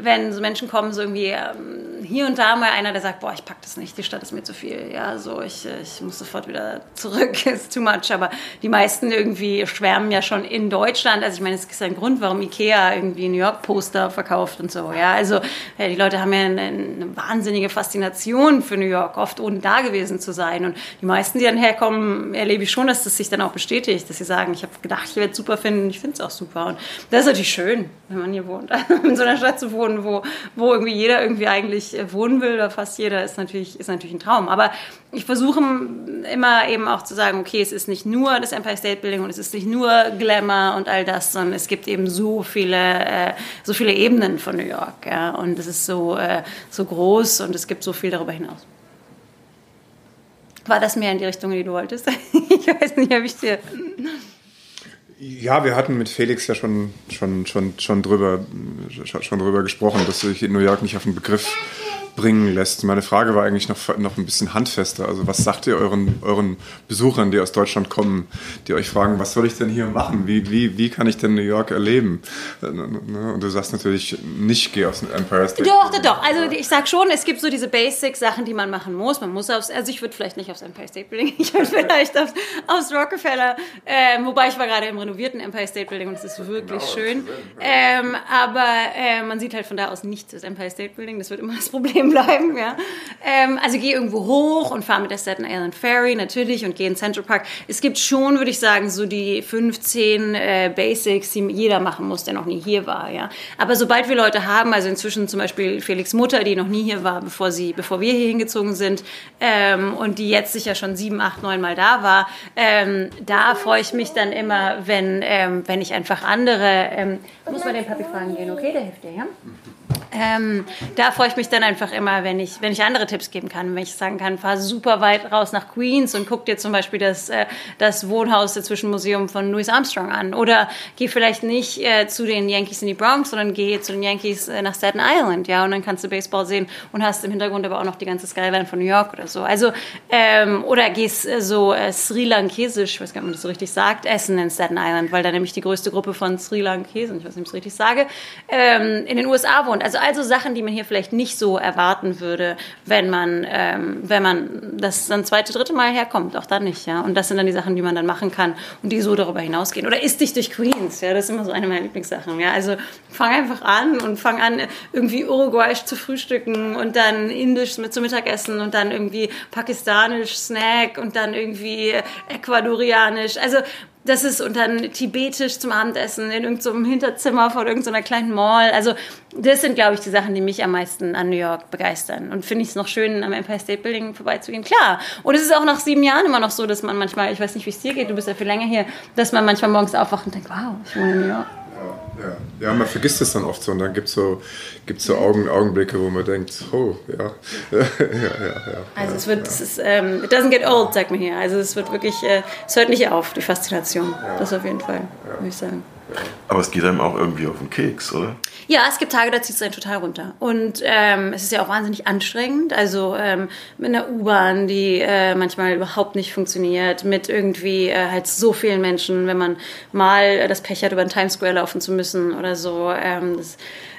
Speaker 4: wenn so Menschen kommen, so irgendwie ähm, hier und da mal einer, der sagt, boah, ich pack das nicht, die Stadt ist mir zu viel, ja, so ich, ich muss sofort wieder zurück, [LAUGHS] ist too much, aber die meisten irgendwie schwärmen ja schon in Deutschland, also ich meine, es ist ein Grund, warum Ikea irgendwie New York Poster verkauft und so, ja, also ja, die Leute haben ja eine, eine, wahnsinnige Faszination für New York, oft ohne da gewesen zu sein. Und die meisten, die dann herkommen, erlebe ich schon, dass das sich dann auch bestätigt, dass sie sagen, ich habe gedacht, ich werde es super finden, ich finde es auch super. Und das ist natürlich schön, wenn man hier wohnt, [LAUGHS] in so einer Stadt zu wohnen, wohnen, wo, wo irgendwie jeder irgendwie eigentlich äh, wohnen will, oder fast jeder, ist natürlich, ist natürlich ein Traum. Aber ich versuche immer eben auch zu sagen, okay, es ist nicht nur das Empire State Building und es ist nicht nur Glamour und all das, sondern es gibt eben so viele, äh, so viele Ebenen von New York. Ja? Und es ist so, äh, so groß und es gibt so viel darüber hinaus. War das mehr in die Richtung, in die du wolltest? [LAUGHS] ich weiß nicht, ob ich dir.
Speaker 5: Ja, wir hatten mit Felix ja schon, schon, schon, schon, drüber, schon drüber gesprochen, dass sich in New York nicht auf den Begriff bringen lässt. Meine Frage war eigentlich noch, noch ein bisschen handfester. Also was sagt ihr euren, euren Besuchern, die aus Deutschland kommen, die euch fragen, was soll ich denn hier machen? Wie, wie, wie kann ich denn New York erleben? Äh, ne, ne, und du sagst natürlich nicht, geh aufs Empire State.
Speaker 4: Doch, doch, doch. Also ich sag schon, es gibt so diese Basic-Sachen, die man machen muss. Man muss aufs, also ich würde vielleicht nicht aufs Empire State Building, ich würde vielleicht aufs, aufs Rockefeller, ähm, wobei ich war gerade im renovierten Empire State Building und es ist wirklich genau, schön. Ähm, aber äh, man sieht halt von da aus nicht das Empire State Building, das wird immer das Problem stehen bleiben. Ja. Ähm, also geh irgendwo hoch und fahr mit der Staten Island Ferry natürlich und geh in Central Park. Es gibt schon, würde ich sagen, so die 15 äh, Basics, die jeder machen muss, der noch nie hier war. Ja. Aber sobald wir Leute haben, also inzwischen zum Beispiel Felix Mutter, die noch nie hier war, bevor, sie, bevor wir hier hingezogen sind ähm, und die jetzt sicher schon sieben, acht, neun Mal da war, ähm, da freue ich mich dann immer, wenn, ähm, wenn ich einfach andere, ähm, muss man den Papi fragen gehen, okay, der hilft dir, ja? Ähm, da freue ich mich dann einfach immer, wenn ich, wenn ich andere Tipps geben kann. Wenn ich sagen kann, fahr super weit raus nach Queens und guck dir zum Beispiel das, äh, das Wohnhaus der Zwischenmuseum von Louis Armstrong an. Oder geh vielleicht nicht äh, zu den Yankees in die Bronx, sondern geh zu den Yankees äh, nach Staten Island. Ja, und dann kannst du Baseball sehen und hast im Hintergrund aber auch noch die ganze Skyline von New York oder so. Also, ähm, oder gehst äh, so äh, Sri Lankesisch, ich weiß gar nicht, ob man das so richtig sagt, essen in Staten Island, weil da nämlich die größte Gruppe von Sri Lankesen, ich weiß nicht, ob ich es richtig sage, ähm, in den USA wohnt. Also also Sachen, die man hier vielleicht nicht so erwarten würde, wenn man, ähm, wenn man das dann zweite, dritte Mal herkommt. Auch dann nicht, ja. Und das sind dann die Sachen, die man dann machen kann und die so darüber hinausgehen. Oder isst dich durch Queens, ja. Das ist immer so eine meiner Lieblingssachen, ja. Also fang einfach an und fang an, irgendwie uruguayisch zu frühstücken und dann indisch mit zum Mittagessen und dann irgendwie pakistanisch Snack und dann irgendwie ecuadorianisch. Also das ist und dann tibetisch zum Abendessen in irgendeinem so Hinterzimmer vor irgendeiner so kleinen Mall. Also das sind, glaube ich, die Sachen, die mich am meisten an New York begeistern. Und finde ich es noch schön, am Empire State Building vorbeizugehen. Klar. Und es ist auch nach sieben Jahren immer noch so, dass man manchmal, ich weiß nicht, wie es dir geht, du bist ja viel länger hier, dass man manchmal morgens aufwacht und denkt, wow, ich wohne in New York.
Speaker 5: Ja, ja, man vergisst es dann oft so und dann gibt es so, gibt's so Augen, Augenblicke, wo man denkt, oh, [LAUGHS] ja. ja, ja,
Speaker 4: ja also es wird, es ist, ähm, it doesn't get old, sagt man hier. Also es wird wirklich, äh, es hört nicht auf, die Faszination. Das auf jeden Fall, würde ich sagen.
Speaker 1: Aber es geht einem auch irgendwie auf den Keks, oder?
Speaker 4: Ja, es gibt Tage, da zieht es einen total runter. Und ähm, es ist ja auch wahnsinnig anstrengend. Also ähm, mit einer U-Bahn, die äh, manchmal überhaupt nicht funktioniert, mit irgendwie äh, halt so vielen Menschen, wenn man mal das Pech hat, über den Times Square laufen zu müssen oder so. Ähm, das,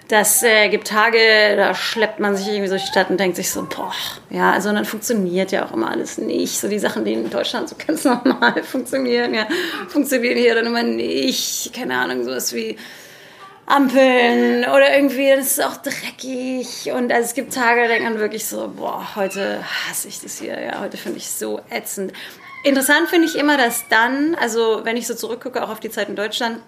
Speaker 4: das äh, gibt Tage, da schleppt man sich irgendwie durch die Stadt und denkt sich so, boah, ja, also dann funktioniert ja auch immer alles nicht. So die Sachen, die in Deutschland so [LAUGHS] ganz normal funktionieren, ja, funktionieren hier dann immer nicht. Keine Ahnung, sowas wie Ampeln oder irgendwie, dann ist auch dreckig. Und also es gibt Tage, da denkt man wirklich so, boah, heute hasse ich das hier, ja, heute finde ich so ätzend. Interessant finde ich immer, dass dann, also wenn ich so zurückgucke, auch auf die Zeit in Deutschland,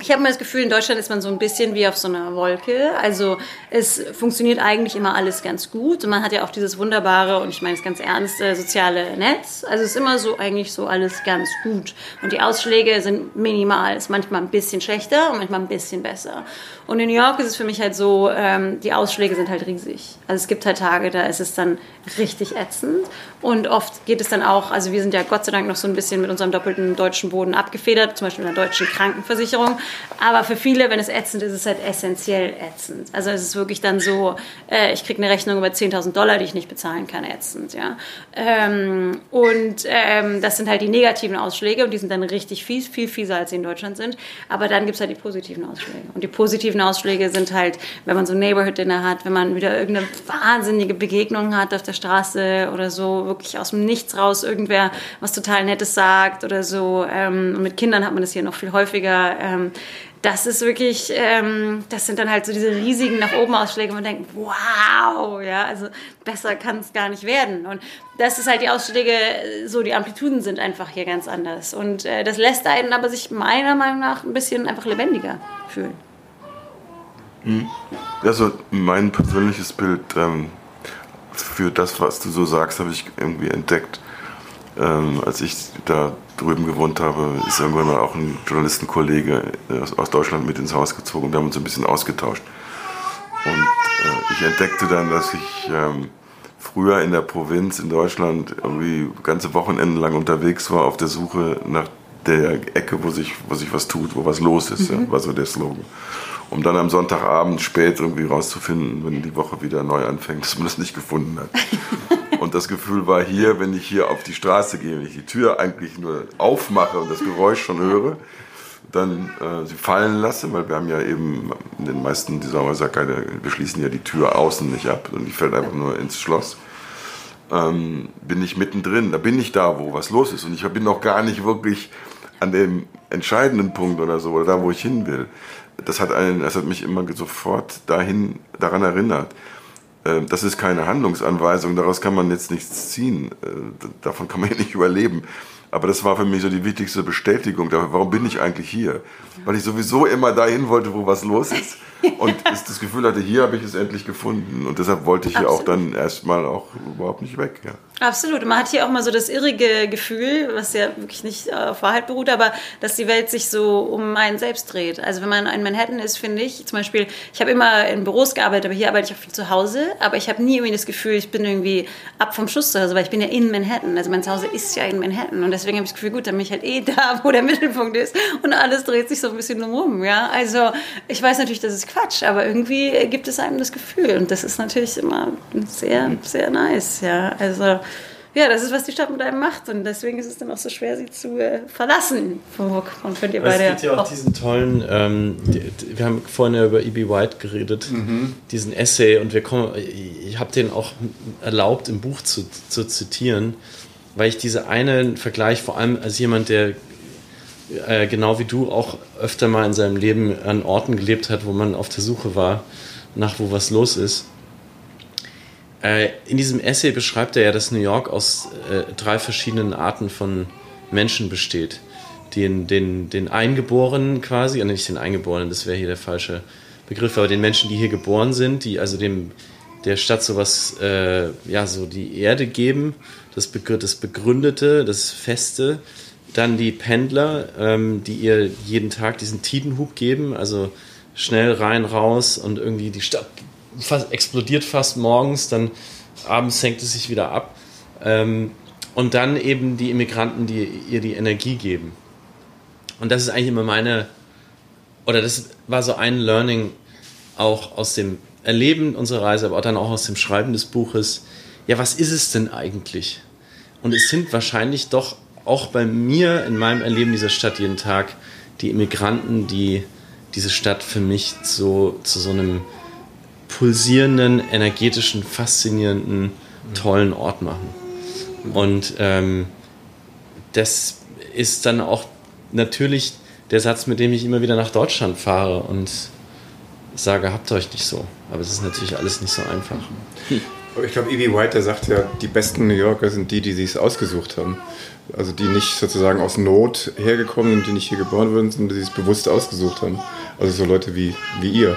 Speaker 4: ich habe immer das Gefühl, in Deutschland ist man so ein bisschen wie auf so einer Wolke. Also es funktioniert eigentlich immer alles ganz gut. Und man hat ja auch dieses wunderbare, und ich meine es ganz ernst, soziale Netz. Also es ist immer so eigentlich so alles ganz gut. Und die Ausschläge sind minimal. Es ist manchmal ein bisschen schlechter und manchmal ein bisschen besser. Und in New York ist es für mich halt so, ähm, die Ausschläge sind halt riesig. Also es gibt halt Tage, da ist es dann richtig ätzend. Und oft geht es dann auch, also wir sind ja Gott sei Dank noch so ein bisschen mit unserem doppelten deutschen Boden abgefedert, zum Beispiel in der deutschen Krankenversicherung. Aber für viele, wenn es ätzend ist, ist es halt essentiell ätzend. Also es ist wirklich dann so, äh, ich kriege eine Rechnung über 10.000 Dollar, die ich nicht bezahlen kann, ätzend. Ja? Ähm, und ähm, das sind halt die negativen Ausschläge und die sind dann richtig viel, viel fieser, als sie in Deutschland sind. Aber dann gibt es halt die positiven Ausschläge. Und die positiven Ausschläge sind halt, wenn man so ein Neighborhood-Dinner hat, wenn man wieder irgendeine wahnsinnige Begegnung hat auf der Straße oder so, wirklich aus dem Nichts raus irgendwer was total Nettes sagt oder so. Ähm, und mit Kindern hat man das hier noch viel häufiger. Ähm, das ist wirklich, ähm, das sind dann halt so diese riesigen nach oben Ausschläge. Man denkt, wow, ja, also besser kann es gar nicht werden. Und das ist halt die Ausschläge, so die Amplituden sind einfach hier ganz anders. Und äh, das lässt einen aber sich meiner Meinung nach ein bisschen einfach lebendiger fühlen.
Speaker 1: Also mein persönliches Bild ähm, für das, was du so sagst, habe ich irgendwie entdeckt. Ähm, als ich da drüben gewohnt habe, ist irgendwann mal auch ein Journalistenkollege aus, aus Deutschland mit ins Haus gezogen und wir haben uns ein bisschen ausgetauscht. Und äh, ich entdeckte dann, dass ich ähm, früher in der Provinz in Deutschland irgendwie ganze Wochenenden lang unterwegs war auf der Suche nach der Ecke, wo sich, wo sich was tut, wo was los ist, mhm. ja, war so der Slogan. Um dann am Sonntagabend spät irgendwie rauszufinden, wenn die Woche wieder neu anfängt, dass man das nicht gefunden hat. [LAUGHS] Und das Gefühl war hier, wenn ich hier auf die Straße gehe, wenn ich die Tür eigentlich nur aufmache und das Geräusch schon höre, dann äh, sie fallen lasse, weil wir haben ja eben in den meisten dieser Häuser keine, wir schließen ja die Tür außen nicht ab und die fällt einfach nur ins Schloss. Ähm, bin ich mittendrin, da bin ich da, wo was los ist und ich bin noch gar nicht wirklich an dem entscheidenden Punkt oder so oder da, wo ich hin will. Das hat, einen, das hat mich immer sofort dahin, daran erinnert. Äh, das ist keine Handlungsanweisung, daraus kann man jetzt nichts ziehen. Äh, davon kann man ja [LAUGHS] nicht überleben. Aber das war für mich so die wichtigste Bestätigung. Warum bin ich eigentlich hier? Weil ich sowieso immer dahin wollte, wo was los ist. Und das Gefühl hatte, hier habe ich es endlich gefunden. Und deshalb wollte ich hier auch dann erstmal auch überhaupt nicht weg. Ja.
Speaker 4: Absolut. Man hat hier auch mal so das irrige Gefühl, was ja wirklich nicht auf Wahrheit beruht, aber dass die Welt sich so um einen selbst dreht. Also wenn man in Manhattan ist, finde ich, zum Beispiel, ich habe immer in Büros gearbeitet, aber hier arbeite ich auch viel zu Hause, aber ich habe nie irgendwie das Gefühl, ich bin irgendwie ab vom Schuss zu Hause, weil ich bin ja in Manhattan. Also mein Zuhause ist ja in Manhattan und deswegen habe ich das Gefühl, gut, dann bin ich halt eh da, [LAUGHS] wo der Mittelpunkt ist und alles dreht sich so ein bisschen drumherum. Ja? Also ich weiß natürlich, das ist Quatsch, aber irgendwie gibt es einem das Gefühl und das ist natürlich immer sehr, sehr nice. Ja, also ja, das ist, was die Stadt mit einem macht. Und deswegen ist es dann auch so schwer, sie zu äh, verlassen. Und könnt ihr beide
Speaker 3: es gibt ja auch, auch diesen tollen, ähm, die, wir haben vorhin ja über E.B. White geredet, mhm. diesen Essay. Und wir kommen, ich habe den auch erlaubt, im Buch zu, zu zitieren, weil ich diese einen Vergleich, vor allem als jemand, der äh, genau wie du auch öfter mal in seinem Leben an Orten gelebt hat, wo man auf der Suche war, nach wo was los ist äh, in diesem Essay beschreibt er ja, dass New York aus äh, drei verschiedenen Arten von Menschen besteht. Den, den, den Eingeborenen quasi, also nicht den Eingeborenen, das wäre hier der falsche Begriff, aber den Menschen, die hier geboren sind, die also dem, der Stadt sowas, äh, ja, so die Erde geben, das, das Begründete, das Feste. Dann die Pendler, ähm, die ihr jeden Tag diesen Tidenhub geben, also schnell rein, raus und irgendwie die Stadt fast, explodiert fast morgens, dann abends senkt es sich wieder ab. Ähm, und dann eben die Immigranten, die ihr die Energie geben. Und das ist eigentlich immer meine, oder das war so ein Learning auch aus dem Erleben unserer Reise, aber auch dann auch aus dem Schreiben des Buches. Ja, was ist es denn eigentlich? Und es sind wahrscheinlich doch auch bei mir in meinem Erleben dieser Stadt jeden Tag die Immigranten, die diese Stadt für mich so zu so einem pulsierenden, energetischen, faszinierenden, tollen Ort machen. Und ähm, das ist dann auch natürlich der Satz, mit dem ich immer wieder nach Deutschland fahre und sage, habt euch nicht so. Aber es ist natürlich alles nicht so einfach.
Speaker 5: Aber ich glaube, E.B. White, der sagt ja, die besten New Yorker sind die, die sich ausgesucht haben. Also die nicht sozusagen aus Not hergekommen sind, die nicht hier geboren wurden, sondern die es bewusst ausgesucht haben. Also so Leute wie, wie ihr.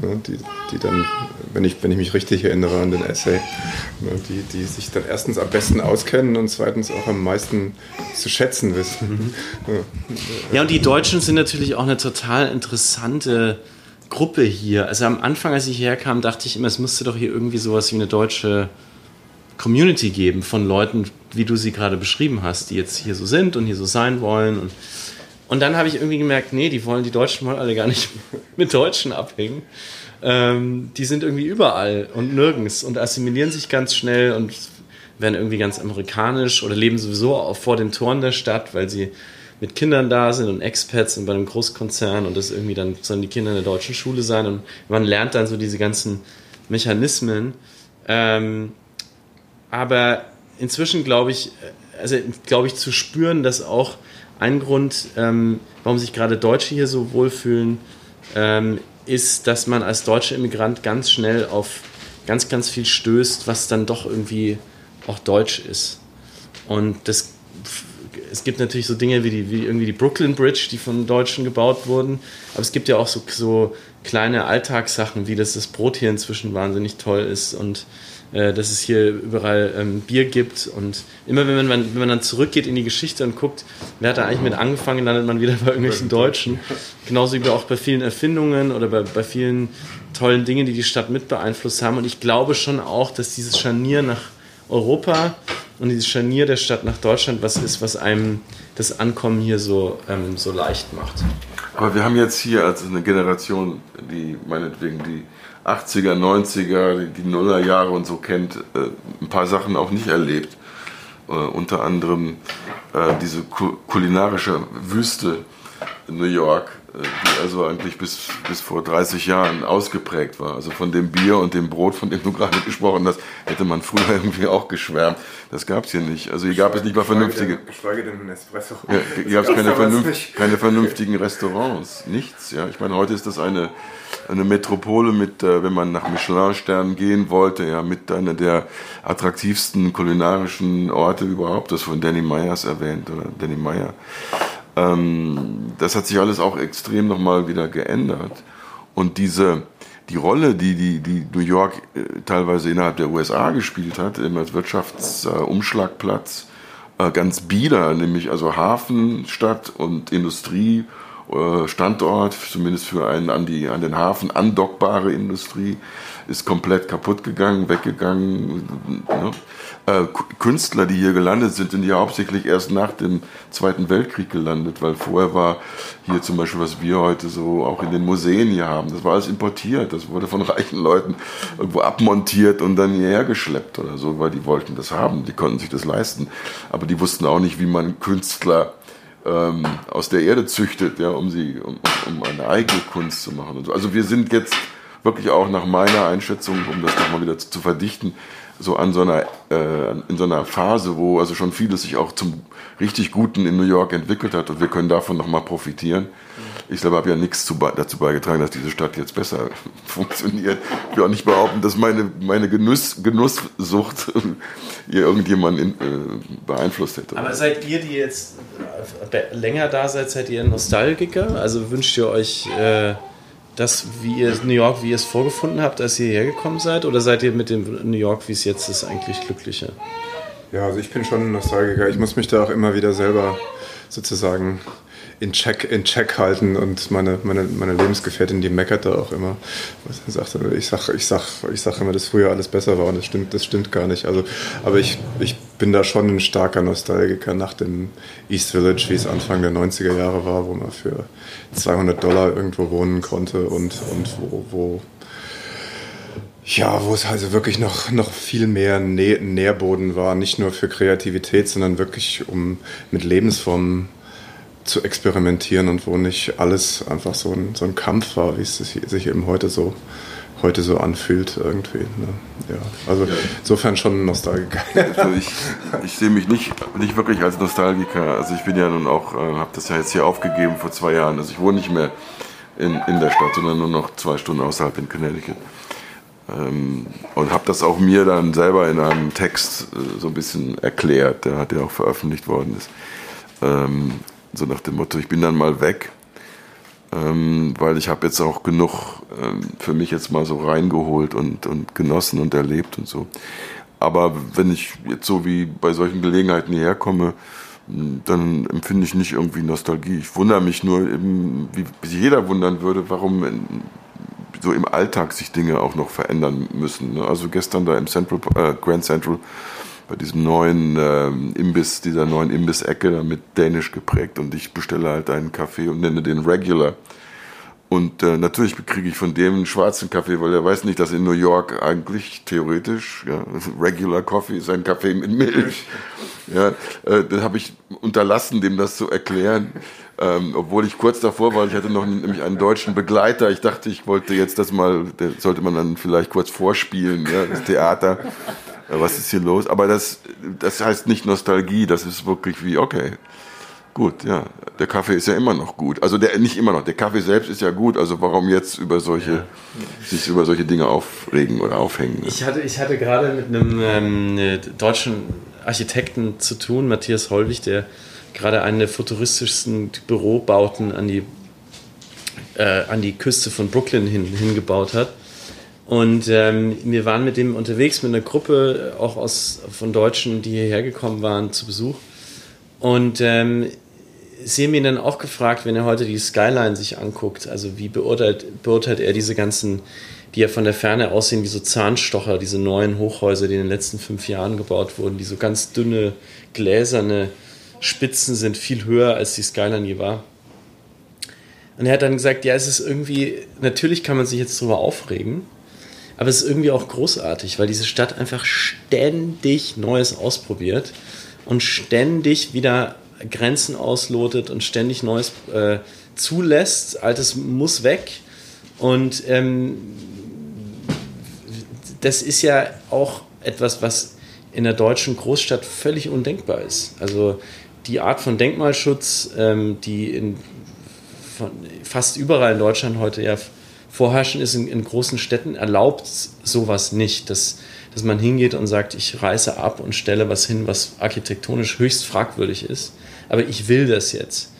Speaker 5: Ne, die, die dann, wenn ich, wenn ich mich richtig erinnere an den Essay, ne, die, die sich dann erstens am besten auskennen und zweitens auch am meisten zu schätzen wissen.
Speaker 3: Mhm. Ja, und die Deutschen sind natürlich auch eine total interessante Gruppe hier. Also am Anfang, als ich hierher kam, dachte ich immer, es müsste doch hier irgendwie sowas wie eine deutsche Community geben von Leuten, wie du sie gerade beschrieben hast, die jetzt hier so sind und hier so sein wollen. Und und dann habe ich irgendwie gemerkt, nee, die wollen die Deutschen wollen alle gar nicht [LAUGHS] mit Deutschen abhängen. Ähm, die sind irgendwie überall und nirgends und assimilieren sich ganz schnell und werden irgendwie ganz amerikanisch oder leben sowieso auch vor den Toren der Stadt, weil sie mit Kindern da sind und Expats und bei einem Großkonzern und das irgendwie dann sollen die Kinder in der deutschen Schule sein und man lernt dann so diese ganzen Mechanismen. Ähm, aber inzwischen glaube ich, also glaube ich zu spüren, dass auch ein Grund, ähm, warum sich gerade Deutsche hier so wohlfühlen, ähm, ist, dass man als deutscher Immigrant ganz schnell auf ganz, ganz viel stößt, was dann doch irgendwie auch deutsch ist. Und das, es gibt natürlich so Dinge wie, die, wie irgendwie die Brooklyn Bridge, die von Deutschen gebaut wurden, aber es gibt ja auch so, so kleine Alltagssachen, wie dass das Brot hier inzwischen wahnsinnig toll ist und äh, dass es hier überall ähm, Bier gibt. Und immer wenn man, wenn man dann zurückgeht in die Geschichte und guckt, wer hat da eigentlich mit angefangen, landet man wieder bei irgendwelchen Deutschen. Genauso wie auch bei vielen Erfindungen oder bei, bei vielen tollen Dingen, die die Stadt mit beeinflusst haben. Und ich glaube schon auch, dass dieses Scharnier nach Europa und dieses Scharnier der Stadt nach Deutschland was ist, was einem das Ankommen hier so, ähm, so leicht macht.
Speaker 1: Aber wir haben jetzt hier als eine Generation, die meinetwegen die 80er, 90er, die Nullerjahre und so kennt, äh, ein paar Sachen auch nicht erlebt. Äh, unter anderem äh, diese kulinarische Wüste New York, die also eigentlich bis, bis vor 30 Jahren ausgeprägt war. Also von dem Bier und dem Brot, von dem du gerade gesprochen hast, hätte man früher [LAUGHS] irgendwie auch geschwärmt. Das gab es hier nicht. Also hier gab es nicht mal vernünftige.
Speaker 5: Geschweige denn ein Espresso.
Speaker 1: Ja, hier gab es keine, vernünft, keine vernünftigen Restaurants. Nichts. Ja, ich meine, heute ist das eine eine Metropole mit, äh, wenn man nach Michelin-Sternen gehen wollte, ja, mit einer der attraktivsten kulinarischen Orte überhaupt, das von Danny Meyers erwähnt, oder Danny Meyer. Ähm, das hat sich alles auch extrem nochmal wieder geändert. Und diese, die Rolle, die, die, die New York äh, teilweise innerhalb der USA gespielt hat, eben als Wirtschaftsumschlagplatz, äh, ganz bieder, nämlich also Hafenstadt und Industrie äh, Standort, zumindest für einen an, die, an den Hafen andockbare Industrie, ist komplett kaputt gegangen, weggegangen. Ne? Äh, Künstler, die hier gelandet sind, sind ja hauptsächlich erst nach dem Zweiten Weltkrieg gelandet, weil vorher war hier zum Beispiel, was wir heute so auch in den Museen hier haben, das war alles importiert, das wurde von [LAUGHS] reichen Leuten irgendwo abmontiert und dann hierher geschleppt oder so, weil die wollten das haben, die konnten sich das leisten, aber die wussten auch nicht, wie man Künstler ähm, aus der Erde züchtet, ja, um sie, um, um eine eigene Kunst zu machen. So. Also wir sind jetzt wirklich auch nach meiner Einschätzung, um das nochmal wieder zu, zu, verdichten, so an so einer, äh, in so einer Phase, wo also schon vieles sich auch zum richtig Guten in New York entwickelt hat und wir können davon nochmal profitieren. Ich selber habe ja nichts zu, dazu beigetragen, dass diese Stadt jetzt besser [LAUGHS] funktioniert. Ich will auch nicht behaupten, dass meine, meine Genuss, Genusssucht [LAUGHS] hier irgendjemand in, äh, beeinflusst hätte.
Speaker 3: Aber seid ihr, die jetzt äh, länger da seid, seid ihr Nostalgiker? Also wünscht ihr euch äh, das, wie ihr New York, wie ihr es vorgefunden habt, als ihr hierher gekommen seid? Oder seid ihr mit dem New York, wie es jetzt ist, eigentlich glücklicher?
Speaker 5: Ja, also ich bin schon ein Nostalgiker. Ich muss mich da auch immer wieder selber sozusagen in Check, in Check halten und meine, meine, meine Lebensgefährtin, die meckert da auch immer. Ich sage ich sag, ich sag, ich sag immer, dass früher alles besser war und das stimmt, das stimmt gar nicht. Also, aber ich, ich bin da schon ein starker Nostalgiker nach dem East Village, wie es Anfang der 90er Jahre war, wo man für 200 Dollar irgendwo wohnen konnte und, und wo, wo ja, wo es also wirklich noch, noch viel mehr Nährboden war, nicht nur für Kreativität, sondern wirklich um mit Lebensformen zu experimentieren und wo nicht alles einfach so ein, so ein Kampf war, wie es sich eben heute so, heute so anfühlt irgendwie. Ne? Ja, also ja. insofern schon ein Nostalgiker. [LAUGHS]
Speaker 1: Also ich, ich sehe mich nicht, nicht wirklich als Nostalgiker. Also ich bin ja nun auch, äh, habe das ja jetzt hier aufgegeben vor zwei Jahren. Also ich wohne nicht mehr in, in der Stadt, sondern nur noch zwei Stunden außerhalb in Connecticut. Ähm, und habe das auch mir dann selber in einem Text äh, so ein bisschen erklärt, der hat ja auch veröffentlicht worden ist. Ähm, so nach dem Motto, ich bin dann mal weg, ähm, weil ich habe jetzt auch genug ähm, für mich jetzt mal so reingeholt und, und genossen und erlebt und so. Aber wenn ich jetzt so wie bei solchen Gelegenheiten hierher komme, dann empfinde ich nicht irgendwie Nostalgie. Ich wundere mich nur, eben, wie, sich jeder wundern würde, warum so im Alltag sich Dinge auch noch verändern müssen. Ne? Also gestern da im Central, äh, Grand Central bei diesem neuen ähm, Imbiss, dieser neuen Imbiss-Ecke mit Dänisch geprägt und ich bestelle halt einen Kaffee und nenne den Regular. Und äh, natürlich kriege ich von dem einen schwarzen Kaffee, weil er weiß nicht, dass in New York eigentlich theoretisch ja, [LAUGHS] Regular Coffee ist ein Kaffee mit Milch. [LAUGHS] Ja, äh, dann habe ich unterlassen, dem das zu erklären. Ähm, obwohl ich kurz davor war, ich hatte noch nämlich einen deutschen Begleiter. Ich dachte, ich wollte jetzt das mal, sollte man dann vielleicht kurz vorspielen, ja, das Theater was ist hier los? Aber das, das heißt nicht Nostalgie, das ist wirklich wie, okay, gut, ja, der Kaffee ist ja immer noch gut. Also der, nicht immer noch, der Kaffee selbst ist ja gut, also warum jetzt über solche, ja. sich über solche Dinge aufregen oder aufhängen? Ne?
Speaker 3: Ich hatte, ich hatte gerade mit einem ähm, deutschen Architekten zu tun, Matthias Hollwig, der gerade einen der futuristischsten Bürobauten an die äh, an die Küste von Brooklyn hin, hingebaut hat. Und ähm, wir waren mit dem unterwegs, mit einer Gruppe, auch aus, von Deutschen, die hierher gekommen waren zu Besuch. Und ähm, sie haben ihn dann auch gefragt, wenn er heute die Skyline sich anguckt, also wie beurteilt, beurteilt er diese ganzen, die ja von der Ferne aussehen wie so Zahnstocher, diese neuen Hochhäuser, die in den letzten fünf Jahren gebaut wurden, die so ganz dünne, gläserne Spitzen sind, viel höher als die Skyline je war. Und er hat dann gesagt, ja, es ist irgendwie, natürlich kann man sich jetzt darüber aufregen, aber es ist irgendwie auch großartig, weil diese Stadt einfach ständig Neues ausprobiert und ständig wieder Grenzen auslotet und ständig Neues äh, zulässt. Altes muss weg. Und ähm, das ist ja auch etwas, was in der deutschen Großstadt völlig undenkbar ist. Also die Art von Denkmalschutz, ähm, die in von fast überall in Deutschland heute ja vorherrschen ist, in, in, großen Städten, erlaubt sowas nicht, dass, dass man hingeht und sagt, ich reiße ab und stelle was hin, was architektonisch höchst fragwürdig ist aber ich will das jetzt.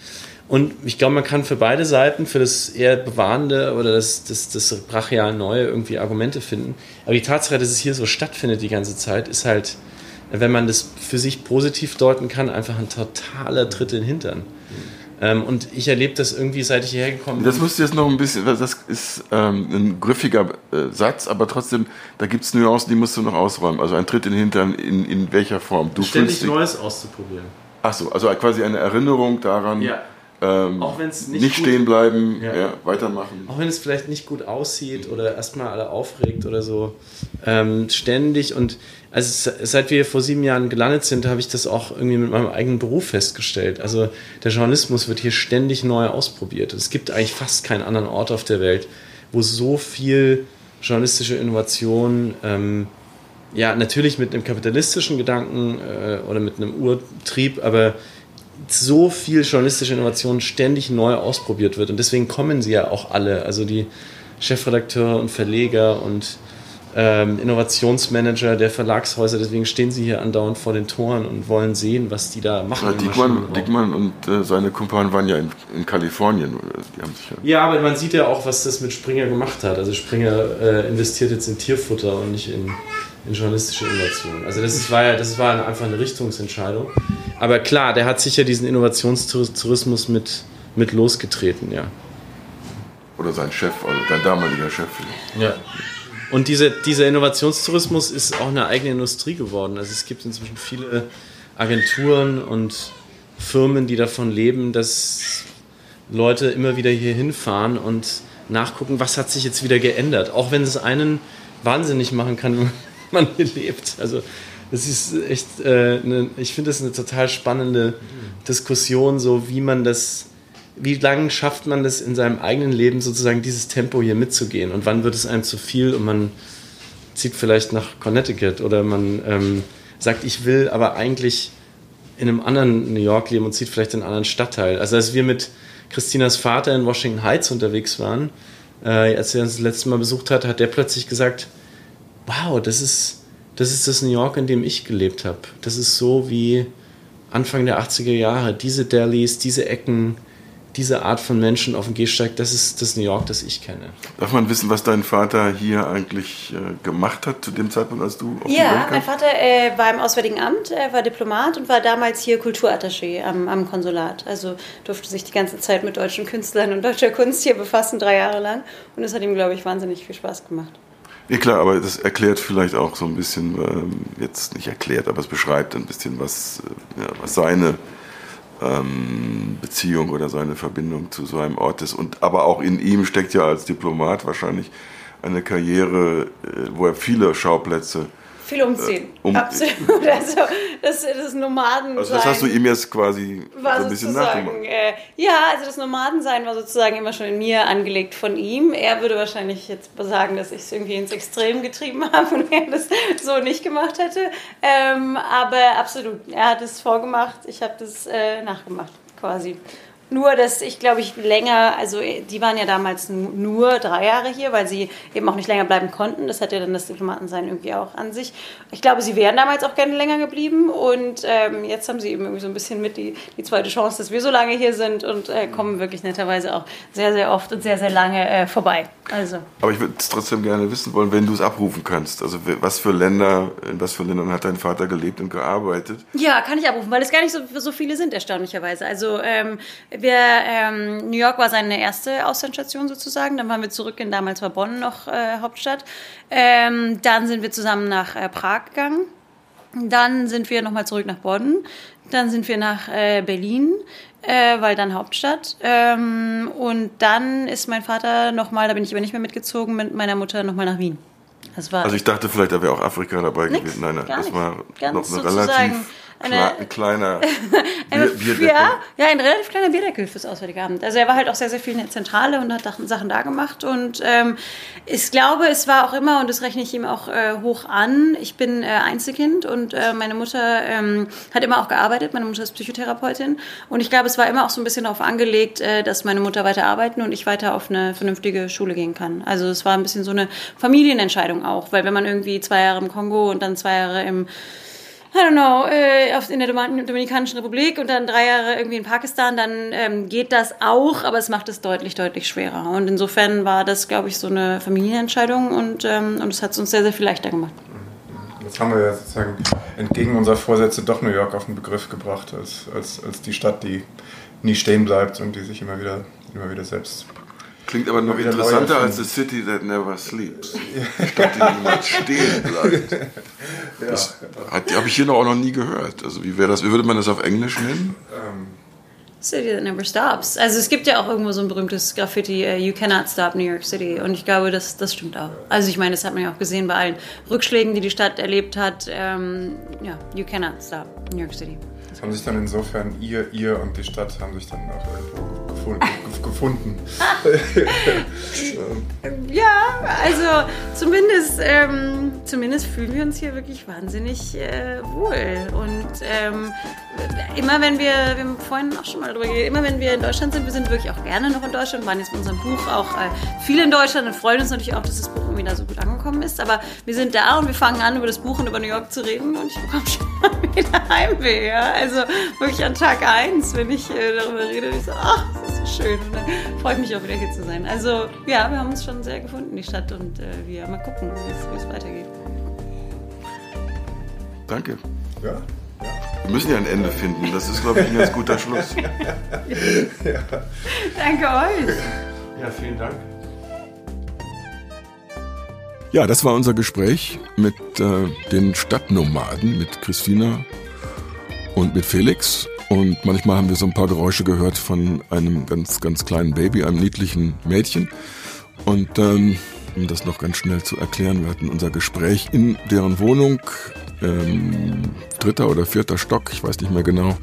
Speaker 3: Und ich glaube, man kann für beide Seiten, für das eher bewahrende oder das, das, das brachial Neue irgendwie Argumente finden. Aber die Tatsache, dass es hier so stattfindet die ganze Zeit, ist halt, wenn man das für sich positiv deuten kann, einfach ein totaler Tritt in den Hintern. Ähm, und ich erlebe das irgendwie, seit ich hierher gekommen bin.
Speaker 1: Das musst du jetzt noch ein bisschen, das ist ähm, ein griffiger äh, Satz, aber trotzdem, da gibt es Nuancen, die musst du noch ausräumen. Also ein Tritt in den Hintern, in, in welcher Form?
Speaker 3: Du Ständig Neues auszuprobieren.
Speaker 1: Ach so, also quasi eine Erinnerung daran.
Speaker 3: Ja.
Speaker 1: Ähm, auch wenn es nicht, nicht stehen bleiben, ja. ja. weitermachen.
Speaker 3: Auch wenn es vielleicht nicht gut aussieht oder erstmal alle aufregt oder so. Ähm, ständig und also seit wir vor sieben Jahren gelandet sind, habe ich das auch irgendwie mit meinem eigenen Beruf festgestellt. Also der Journalismus wird hier ständig neu ausprobiert. Es gibt eigentlich fast keinen anderen Ort auf der Welt, wo so viel journalistische Innovation ähm, ja, natürlich mit einem kapitalistischen Gedanken äh, oder mit einem Urtrieb, aber so viel journalistische Innovation ständig neu ausprobiert wird. Und deswegen kommen sie ja auch alle. Also die Chefredakteure und Verleger und ähm, Innovationsmanager der Verlagshäuser, deswegen stehen sie hier andauernd vor den Toren und wollen sehen, was die da machen.
Speaker 1: Ja, Dickmann, Dickmann und äh, seine Kumpanen waren ja in, in Kalifornien.
Speaker 3: Ja, ja, aber man sieht ja auch, was das mit Springer gemacht hat. Also Springer äh, investiert jetzt in Tierfutter und nicht in in journalistische Innovation. Also das ist, war ja, das war einfach eine Richtungsentscheidung. Aber klar, der hat sicher diesen Innovationstourismus mit, mit losgetreten, ja.
Speaker 1: Oder sein Chef, also sein damaliger Chef.
Speaker 3: Ja. Und diese, dieser Innovationstourismus ist auch eine eigene Industrie geworden. Also es gibt inzwischen viele Agenturen und Firmen, die davon leben, dass Leute immer wieder hier hinfahren und nachgucken, was hat sich jetzt wieder geändert. Auch wenn es einen wahnsinnig machen kann, [LAUGHS] man hier lebt. Also das ist echt, äh, eine, ich finde das eine total spannende Diskussion, so wie man das, wie lange schafft man das in seinem eigenen Leben sozusagen dieses Tempo hier mitzugehen und wann wird es einem zu viel und man zieht vielleicht nach Connecticut oder man ähm, sagt, ich will aber eigentlich in einem anderen New York leben und zieht vielleicht in einen anderen Stadtteil. Also als wir mit Christinas Vater in Washington Heights unterwegs waren, äh, als er uns das letzte Mal besucht hat, hat der plötzlich gesagt, wow, das ist, das ist das New York, in dem ich gelebt habe. Das ist so wie Anfang der 80er Jahre. Diese Delis, diese Ecken, diese Art von Menschen auf dem Gehsteig, das ist das New York, das ich kenne.
Speaker 1: Darf man wissen, was dein Vater hier eigentlich äh, gemacht hat zu dem Zeitpunkt, als du
Speaker 4: auf Ja, mein Vater äh, war im Auswärtigen Amt, er war Diplomat und war damals hier Kulturattaché am, am Konsulat. Also durfte sich die ganze Zeit mit deutschen Künstlern und deutscher Kunst hier befassen, drei Jahre lang. Und es hat ihm, glaube ich, wahnsinnig viel Spaß gemacht.
Speaker 1: Ja klar, aber das erklärt vielleicht auch so ein bisschen, ähm, jetzt nicht erklärt, aber es beschreibt ein bisschen, was, äh, ja, was seine ähm, Beziehung oder seine Verbindung zu so einem Ort ist. Und aber auch in ihm steckt ja als Diplomat wahrscheinlich eine Karriere, äh, wo er viele Schauplätze
Speaker 4: viel umziehen. Äh, um, Absolut. [LAUGHS] Also das, das Nomadensein.
Speaker 1: Also das hast du ihm jetzt quasi so ein bisschen nachgemacht.
Speaker 4: Äh, ja, also das Nomadensein war sozusagen immer schon in mir angelegt von ihm. Er würde wahrscheinlich jetzt sagen, dass ich es irgendwie ins Extrem getrieben [LAUGHS] habe und er das so nicht gemacht hätte. Ähm, aber absolut, er hat es vorgemacht, ich habe das äh, nachgemacht quasi. Nur, dass ich glaube ich länger, also die waren ja damals nur drei Jahre hier, weil sie eben auch nicht länger bleiben konnten. Das hat ja dann das Diplomatensein irgendwie auch an sich. Ich glaube, sie wären damals auch gerne länger geblieben und ähm, jetzt haben sie eben irgendwie so ein bisschen mit die, die zweite Chance, dass wir so lange hier sind und äh, kommen wirklich netterweise auch sehr, sehr oft und sehr, sehr lange äh, vorbei. Also.
Speaker 1: Aber ich würde es trotzdem gerne wissen wollen, wenn du es abrufen kannst. Also was für Länder, in was für Ländern hat dein Vater gelebt und gearbeitet?
Speaker 4: Ja, kann ich abrufen, weil es gar nicht so, so viele sind, erstaunlicherweise. Also ähm, wir, ähm, New York war seine erste Auslandsstation sozusagen. Dann waren wir zurück in damals war Bonn noch äh, Hauptstadt. Ähm, dann sind wir zusammen nach äh, Prag gegangen. Dann sind wir nochmal zurück nach Bonn. Dann sind wir nach äh, Berlin, äh, weil dann Hauptstadt. Ähm, und dann ist mein Vater nochmal, da bin ich aber nicht mehr mitgezogen, mit meiner Mutter nochmal nach Wien.
Speaker 1: also ich dachte vielleicht, da wäre auch Afrika dabei gewesen. Nein, das war noch eine relativ eine, ein kleiner [LAUGHS]
Speaker 4: eine, Bierdeckel. Ja, ja, ein relativ kleiner Bierdeckel fürs Auswärtige Amt. Also er war halt auch sehr, sehr viel in der Zentrale und hat Sachen da gemacht. Und ähm, ich glaube, es war auch immer, und das rechne ich ihm auch äh, hoch an, ich bin äh, Einzelkind und äh, meine Mutter ähm, hat immer auch gearbeitet. Meine Mutter ist Psychotherapeutin. Und ich glaube, es war immer auch so ein bisschen darauf angelegt, äh, dass meine Mutter weiter arbeiten und ich weiter auf eine vernünftige Schule gehen kann. Also es war ein bisschen so eine Familienentscheidung auch. Weil wenn man irgendwie zwei Jahre im Kongo und dann zwei Jahre im I don't know, äh, in der Dominikanischen Republik und dann drei Jahre irgendwie in Pakistan, dann ähm, geht das auch, aber es macht es deutlich, deutlich schwerer. Und insofern war das, glaube ich, so eine Familienentscheidung und, ähm, es hat es uns sehr, sehr viel leichter gemacht.
Speaker 5: Jetzt haben wir ja sozusagen entgegen unserer Vorsätze doch New York auf den Begriff gebracht, als, als, als die Stadt, die nie stehen bleibt und die sich immer wieder, immer wieder selbst
Speaker 1: Klingt aber noch interessanter als The City That Never Sleeps. Stadt, die niemals stehen bleibt. [LAUGHS] Das habe ich hier noch auch noch nie gehört. Also wie wäre das, wie würde man das auf Englisch nennen? Ähm.
Speaker 4: City that never stops. Also es gibt ja auch irgendwo so ein berühmtes Graffiti, uh, You cannot stop New York City. Und ich glaube, das, das stimmt auch. Also ich meine, das hat man ja auch gesehen bei allen Rückschlägen, die die Stadt erlebt hat. Ähm, ja, You cannot stop New York City.
Speaker 5: Das haben sich dann insofern ihr, ihr und die Stadt haben sich dann auch irgendwo gefunden. [LAUGHS]
Speaker 4: ja, also zumindest, ähm, zumindest fühlen wir uns hier wirklich wahnsinnig äh, wohl. Und ähm, immer wenn wir, wir haben vorhin auch schon mal darüber geredet, immer wenn wir in Deutschland sind, wir sind wirklich auch gerne noch in Deutschland, waren jetzt mit unserem Buch auch äh, viel in Deutschland und freuen uns natürlich auch, dass das Buch irgendwie da so gut angekommen ist. Aber wir sind da und wir fangen an, über das Buch und über New York zu reden und ich bekomme [LAUGHS] schon wieder Heimweh. Ja? Also wirklich an Tag 1, wenn ich äh, darüber rede, ich so, ach, das ist so schön. Und dann freue ich mich auch wieder hier zu sein. Also ja, wir haben uns schon sehr gefunden, die Stadt und äh, wir mal gucken, wie es weitergeht.
Speaker 1: Danke. Ja. Wir müssen ja ein Ende finden. Das ist, glaube ich, ein ganz guter Schluss. [LAUGHS]
Speaker 4: ja. Danke euch.
Speaker 5: Ja, vielen Dank.
Speaker 1: Ja, das war unser Gespräch mit äh, den Stadtnomaden, mit Christina und mit Felix. Und manchmal haben wir so ein paar Geräusche gehört von einem ganz, ganz kleinen Baby, einem niedlichen Mädchen. Und ähm, um das noch ganz schnell zu erklären, wir hatten unser Gespräch in deren Wohnung ähm, dritter oder vierter Stock, ich weiß nicht mehr genau,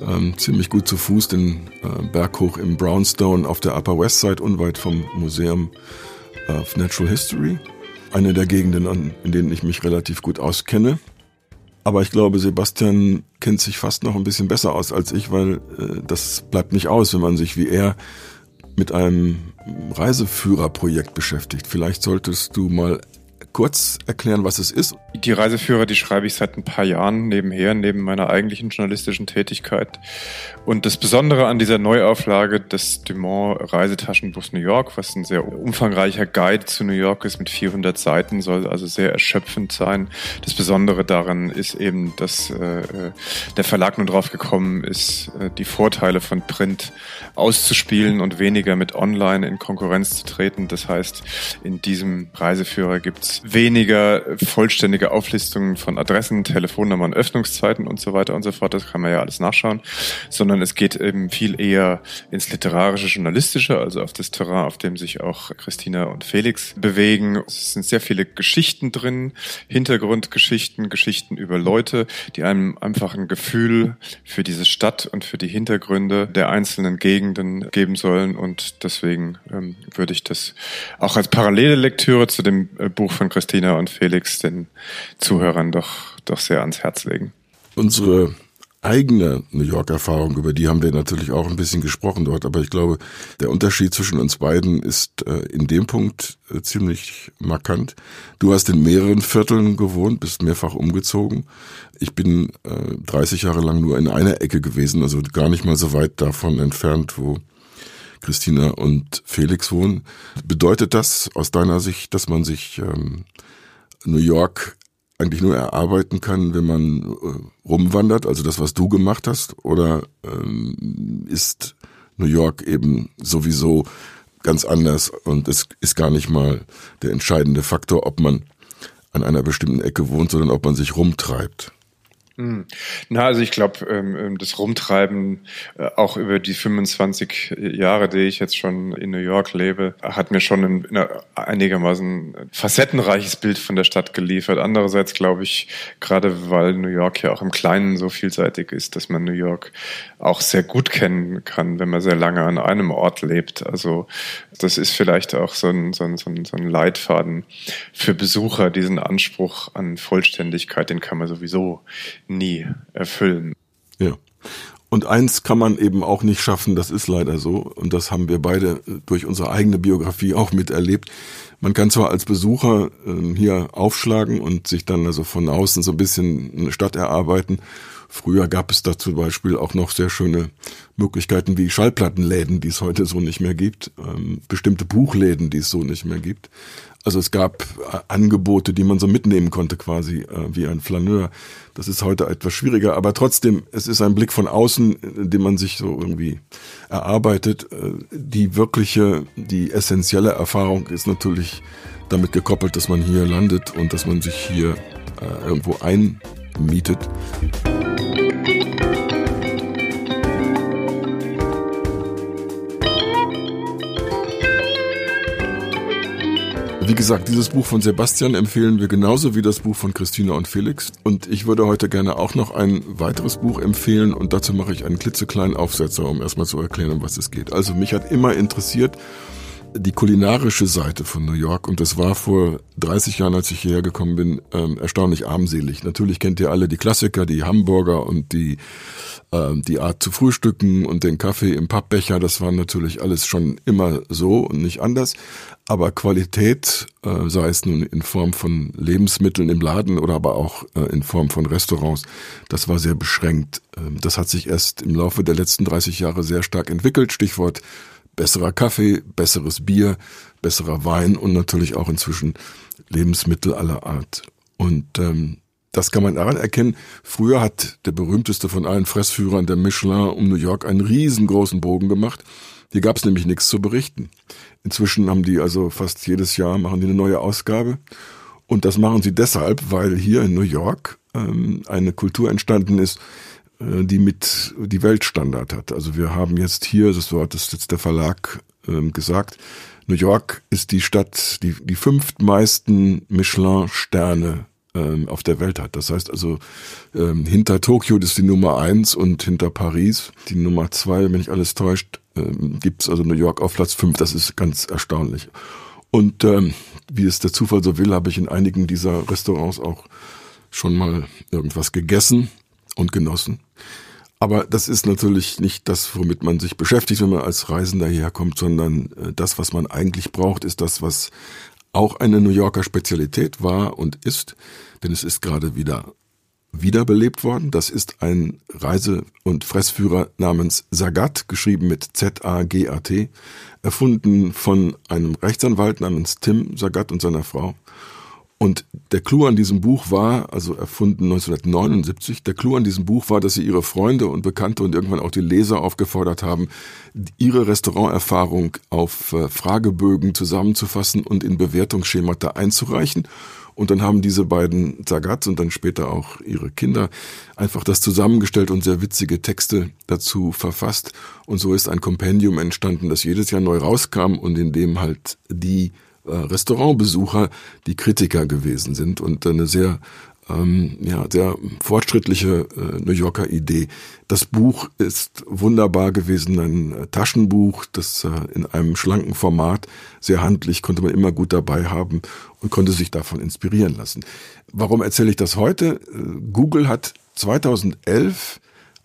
Speaker 1: ähm, ziemlich gut zu Fuß den äh, Berg hoch im Brownstone auf der Upper West Side, unweit vom Museum of Natural History. Eine der Gegenden, in denen ich mich relativ gut auskenne. Aber ich glaube, Sebastian kennt sich fast noch ein bisschen besser aus als ich, weil äh, das bleibt nicht aus, wenn man sich wie er mit einem Reiseführerprojekt beschäftigt. Vielleicht solltest du mal kurz erklären, was es ist?
Speaker 2: Die Reiseführer, die schreibe ich seit ein paar Jahren nebenher, neben meiner eigentlichen journalistischen Tätigkeit. Und das Besondere an dieser Neuauflage des Dumont Reisetaschenbuchs New York, was ein sehr umfangreicher Guide zu New York ist mit 400 Seiten, soll also sehr erschöpfend sein. Das Besondere daran ist eben, dass äh, der Verlag nur drauf gekommen ist, äh, die Vorteile von Print auszuspielen und weniger mit Online in Konkurrenz zu treten. Das heißt, in diesem Reiseführer gibt es weniger vollständige Auflistungen von Adressen, Telefonnummern, Öffnungszeiten und so weiter und so fort. Das kann man ja alles nachschauen. Sondern es geht eben viel eher ins literarische, journalistische, also auf das Terrain, auf dem sich auch Christina und Felix bewegen. Es sind sehr viele Geschichten drin, Hintergrundgeschichten, Geschichten über Leute, die einem einfach ein Gefühl für diese Stadt und für die Hintergründe der einzelnen Gegenden geben sollen. Und deswegen ähm, würde ich das auch als parallele Lektüre zu dem äh, Buch von Christina und Felix den Zuhörern doch, doch sehr ans Herz legen.
Speaker 1: Unsere eigene New York-Erfahrung, über die haben wir natürlich auch ein bisschen gesprochen dort, aber ich glaube, der Unterschied zwischen uns beiden ist äh, in dem Punkt äh, ziemlich markant. Du hast in mehreren Vierteln gewohnt, bist mehrfach umgezogen. Ich bin äh, 30 Jahre lang nur in einer Ecke gewesen, also gar nicht mal so weit davon entfernt, wo Christina und Felix wohnen. Bedeutet das aus deiner Sicht, dass man sich ähm, New York eigentlich nur erarbeiten kann, wenn man äh, rumwandert, also das, was du gemacht hast, oder ähm, ist New York eben sowieso ganz anders und es ist gar nicht mal der entscheidende Faktor, ob man an einer bestimmten Ecke wohnt, sondern ob man sich rumtreibt.
Speaker 2: Hm. Na, also ich glaube, ähm, ähm, das Rumtreiben äh, auch über die 25 Jahre, die ich jetzt schon in New York lebe, hat mir schon ein einigermaßen facettenreiches Bild von der Stadt geliefert. Andererseits glaube ich, gerade weil New York ja auch im Kleinen so vielseitig ist, dass man New York auch sehr gut kennen kann, wenn man sehr lange an einem Ort lebt. Also das ist vielleicht auch so ein, so ein, so ein, Leitfaden für Besucher, diesen Anspruch an Vollständigkeit, den kann man sowieso nie erfüllen.
Speaker 1: Ja. Und eins kann man eben auch nicht schaffen, das ist leider so. Und das haben wir beide durch unsere eigene Biografie auch miterlebt. Man kann zwar als Besucher äh, hier aufschlagen und sich dann also von außen so ein bisschen eine Stadt erarbeiten Früher gab es da zum Beispiel auch noch sehr schöne Möglichkeiten wie Schallplattenläden, die es heute so nicht mehr gibt, ähm, bestimmte Buchläden, die es so nicht mehr gibt. Also es gab äh, Angebote, die man so mitnehmen konnte, quasi äh, wie ein Flaneur. Das ist heute etwas schwieriger, aber trotzdem, es ist ein Blick von außen, den man sich so irgendwie erarbeitet. Äh, die wirkliche, die essentielle Erfahrung ist natürlich damit gekoppelt, dass man hier landet und dass man sich hier äh, irgendwo einmietet. Wie gesagt, dieses Buch von Sebastian empfehlen wir genauso wie das Buch von Christina und Felix. Und ich würde heute gerne auch noch ein weiteres Buch empfehlen und dazu mache ich einen klitzekleinen Aufsetzer, um erstmal zu erklären, um was es geht. Also mich hat immer interessiert, die kulinarische Seite von New York und das war vor 30 Jahren, als ich hierher gekommen bin, ähm, erstaunlich armselig. Natürlich kennt ihr alle die Klassiker, die Hamburger und die ähm, die Art zu frühstücken und den Kaffee im Pappbecher. Das war natürlich alles schon immer so und nicht anders. Aber Qualität, äh, sei es nun in Form von Lebensmitteln im Laden oder aber auch äh, in Form von Restaurants, das war sehr beschränkt. Ähm, das hat sich erst im Laufe der letzten 30 Jahre sehr stark entwickelt. Stichwort besserer Kaffee, besseres Bier, besserer Wein und natürlich auch inzwischen Lebensmittel aller Art. Und ähm, das kann man daran erkennen. Früher hat der berühmteste von allen Fressführern, der Michelin, um New York einen riesengroßen Bogen gemacht. Hier gab es nämlich nichts zu berichten. Inzwischen haben die also fast jedes Jahr machen die eine neue Ausgabe. Und das machen sie deshalb, weil hier in New York ähm, eine Kultur entstanden ist, die mit die Weltstandard hat. Also wir haben jetzt hier, das hat jetzt der Verlag ähm, gesagt, New York ist die Stadt, die die fünftmeisten Michelin-Sterne ähm, auf der Welt hat. Das heißt also, ähm, hinter Tokio ist die Nummer eins und hinter Paris die Nummer zwei, wenn ich alles täuscht, ähm, gibt es also New York auf Platz fünf. Das ist ganz erstaunlich. Und ähm, wie es der Zufall so will, habe ich in einigen dieser Restaurants auch schon mal irgendwas gegessen und genossen. Aber das ist natürlich nicht das, womit man sich beschäftigt, wenn man als Reisender hierher kommt, sondern äh, das, was man eigentlich braucht, ist das, was auch eine New Yorker Spezialität war und ist, denn es ist gerade wieder wiederbelebt worden. Das ist ein Reise- und Fressführer namens Sagat, geschrieben mit Z-A-G-A-T, erfunden von einem Rechtsanwalt namens Tim Sagat und seiner Frau. Und der Clou an diesem Buch war, also erfunden 1979, der Clou an diesem Buch war, dass sie ihre Freunde und Bekannte und irgendwann auch die Leser aufgefordert haben, ihre Restauranterfahrung auf äh, Fragebögen zusammenzufassen und in Bewertungsschemata einzureichen. Und dann haben diese beiden Sagats und dann später auch ihre Kinder einfach das zusammengestellt und sehr witzige Texte dazu verfasst. Und so ist ein Kompendium entstanden, das jedes Jahr neu rauskam und in dem halt die Restaurantbesucher die Kritiker gewesen sind und eine sehr ähm, ja, sehr fortschrittliche äh, New Yorker Idee. Das Buch ist wunderbar gewesen, ein äh, Taschenbuch, das äh, in einem schlanken Format, sehr handlich, konnte man immer gut dabei haben und konnte sich davon inspirieren lassen. Warum erzähle ich das heute? Äh, Google hat 2011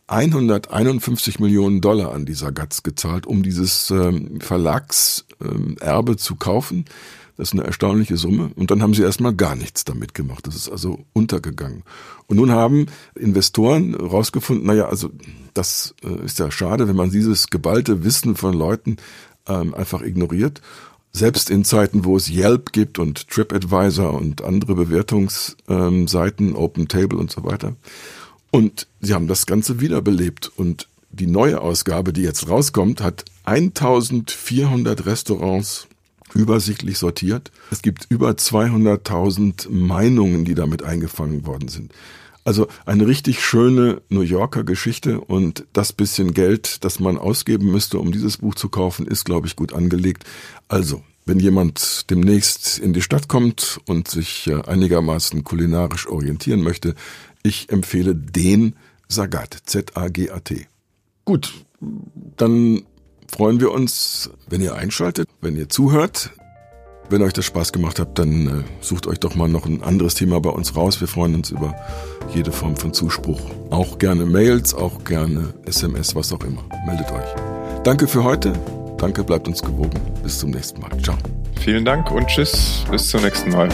Speaker 1: 151 Millionen Dollar an dieser Gatz gezahlt, um dieses ähm, Verlagserbe ähm, zu kaufen. Das ist eine erstaunliche Summe. Und dann haben sie erstmal gar nichts damit gemacht. Das ist also untergegangen. Und nun haben Investoren rausgefunden, naja, also das äh, ist ja schade, wenn man dieses geballte Wissen von Leuten ähm, einfach ignoriert. Selbst in Zeiten, wo es Yelp gibt und TripAdvisor und andere Bewertungsseiten, Open Table und so weiter. Und sie haben das Ganze wiederbelebt. Und die neue Ausgabe, die jetzt rauskommt, hat 1400 Restaurants übersichtlich sortiert. Es gibt über 200.000 Meinungen, die damit eingefangen worden sind. Also eine richtig schöne New Yorker Geschichte und das bisschen Geld, das man ausgeben müsste, um dieses Buch zu kaufen, ist, glaube ich, gut angelegt. Also, wenn jemand demnächst in die Stadt kommt und sich äh, einigermaßen kulinarisch orientieren möchte, ich empfehle den Sagat, Z-A-G-A-T. Gut, dann freuen wir uns, wenn ihr einschaltet, wenn ihr zuhört. Wenn euch das Spaß gemacht hat, dann äh, sucht euch doch mal noch ein anderes Thema bei uns raus. Wir freuen uns über jede Form von Zuspruch. Auch gerne Mails, auch gerne SMS, was auch immer. Meldet euch. Danke für heute. Danke, bleibt uns gewogen. Bis zum nächsten Mal. Ciao.
Speaker 2: Vielen Dank und tschüss. Bis zum nächsten Mal.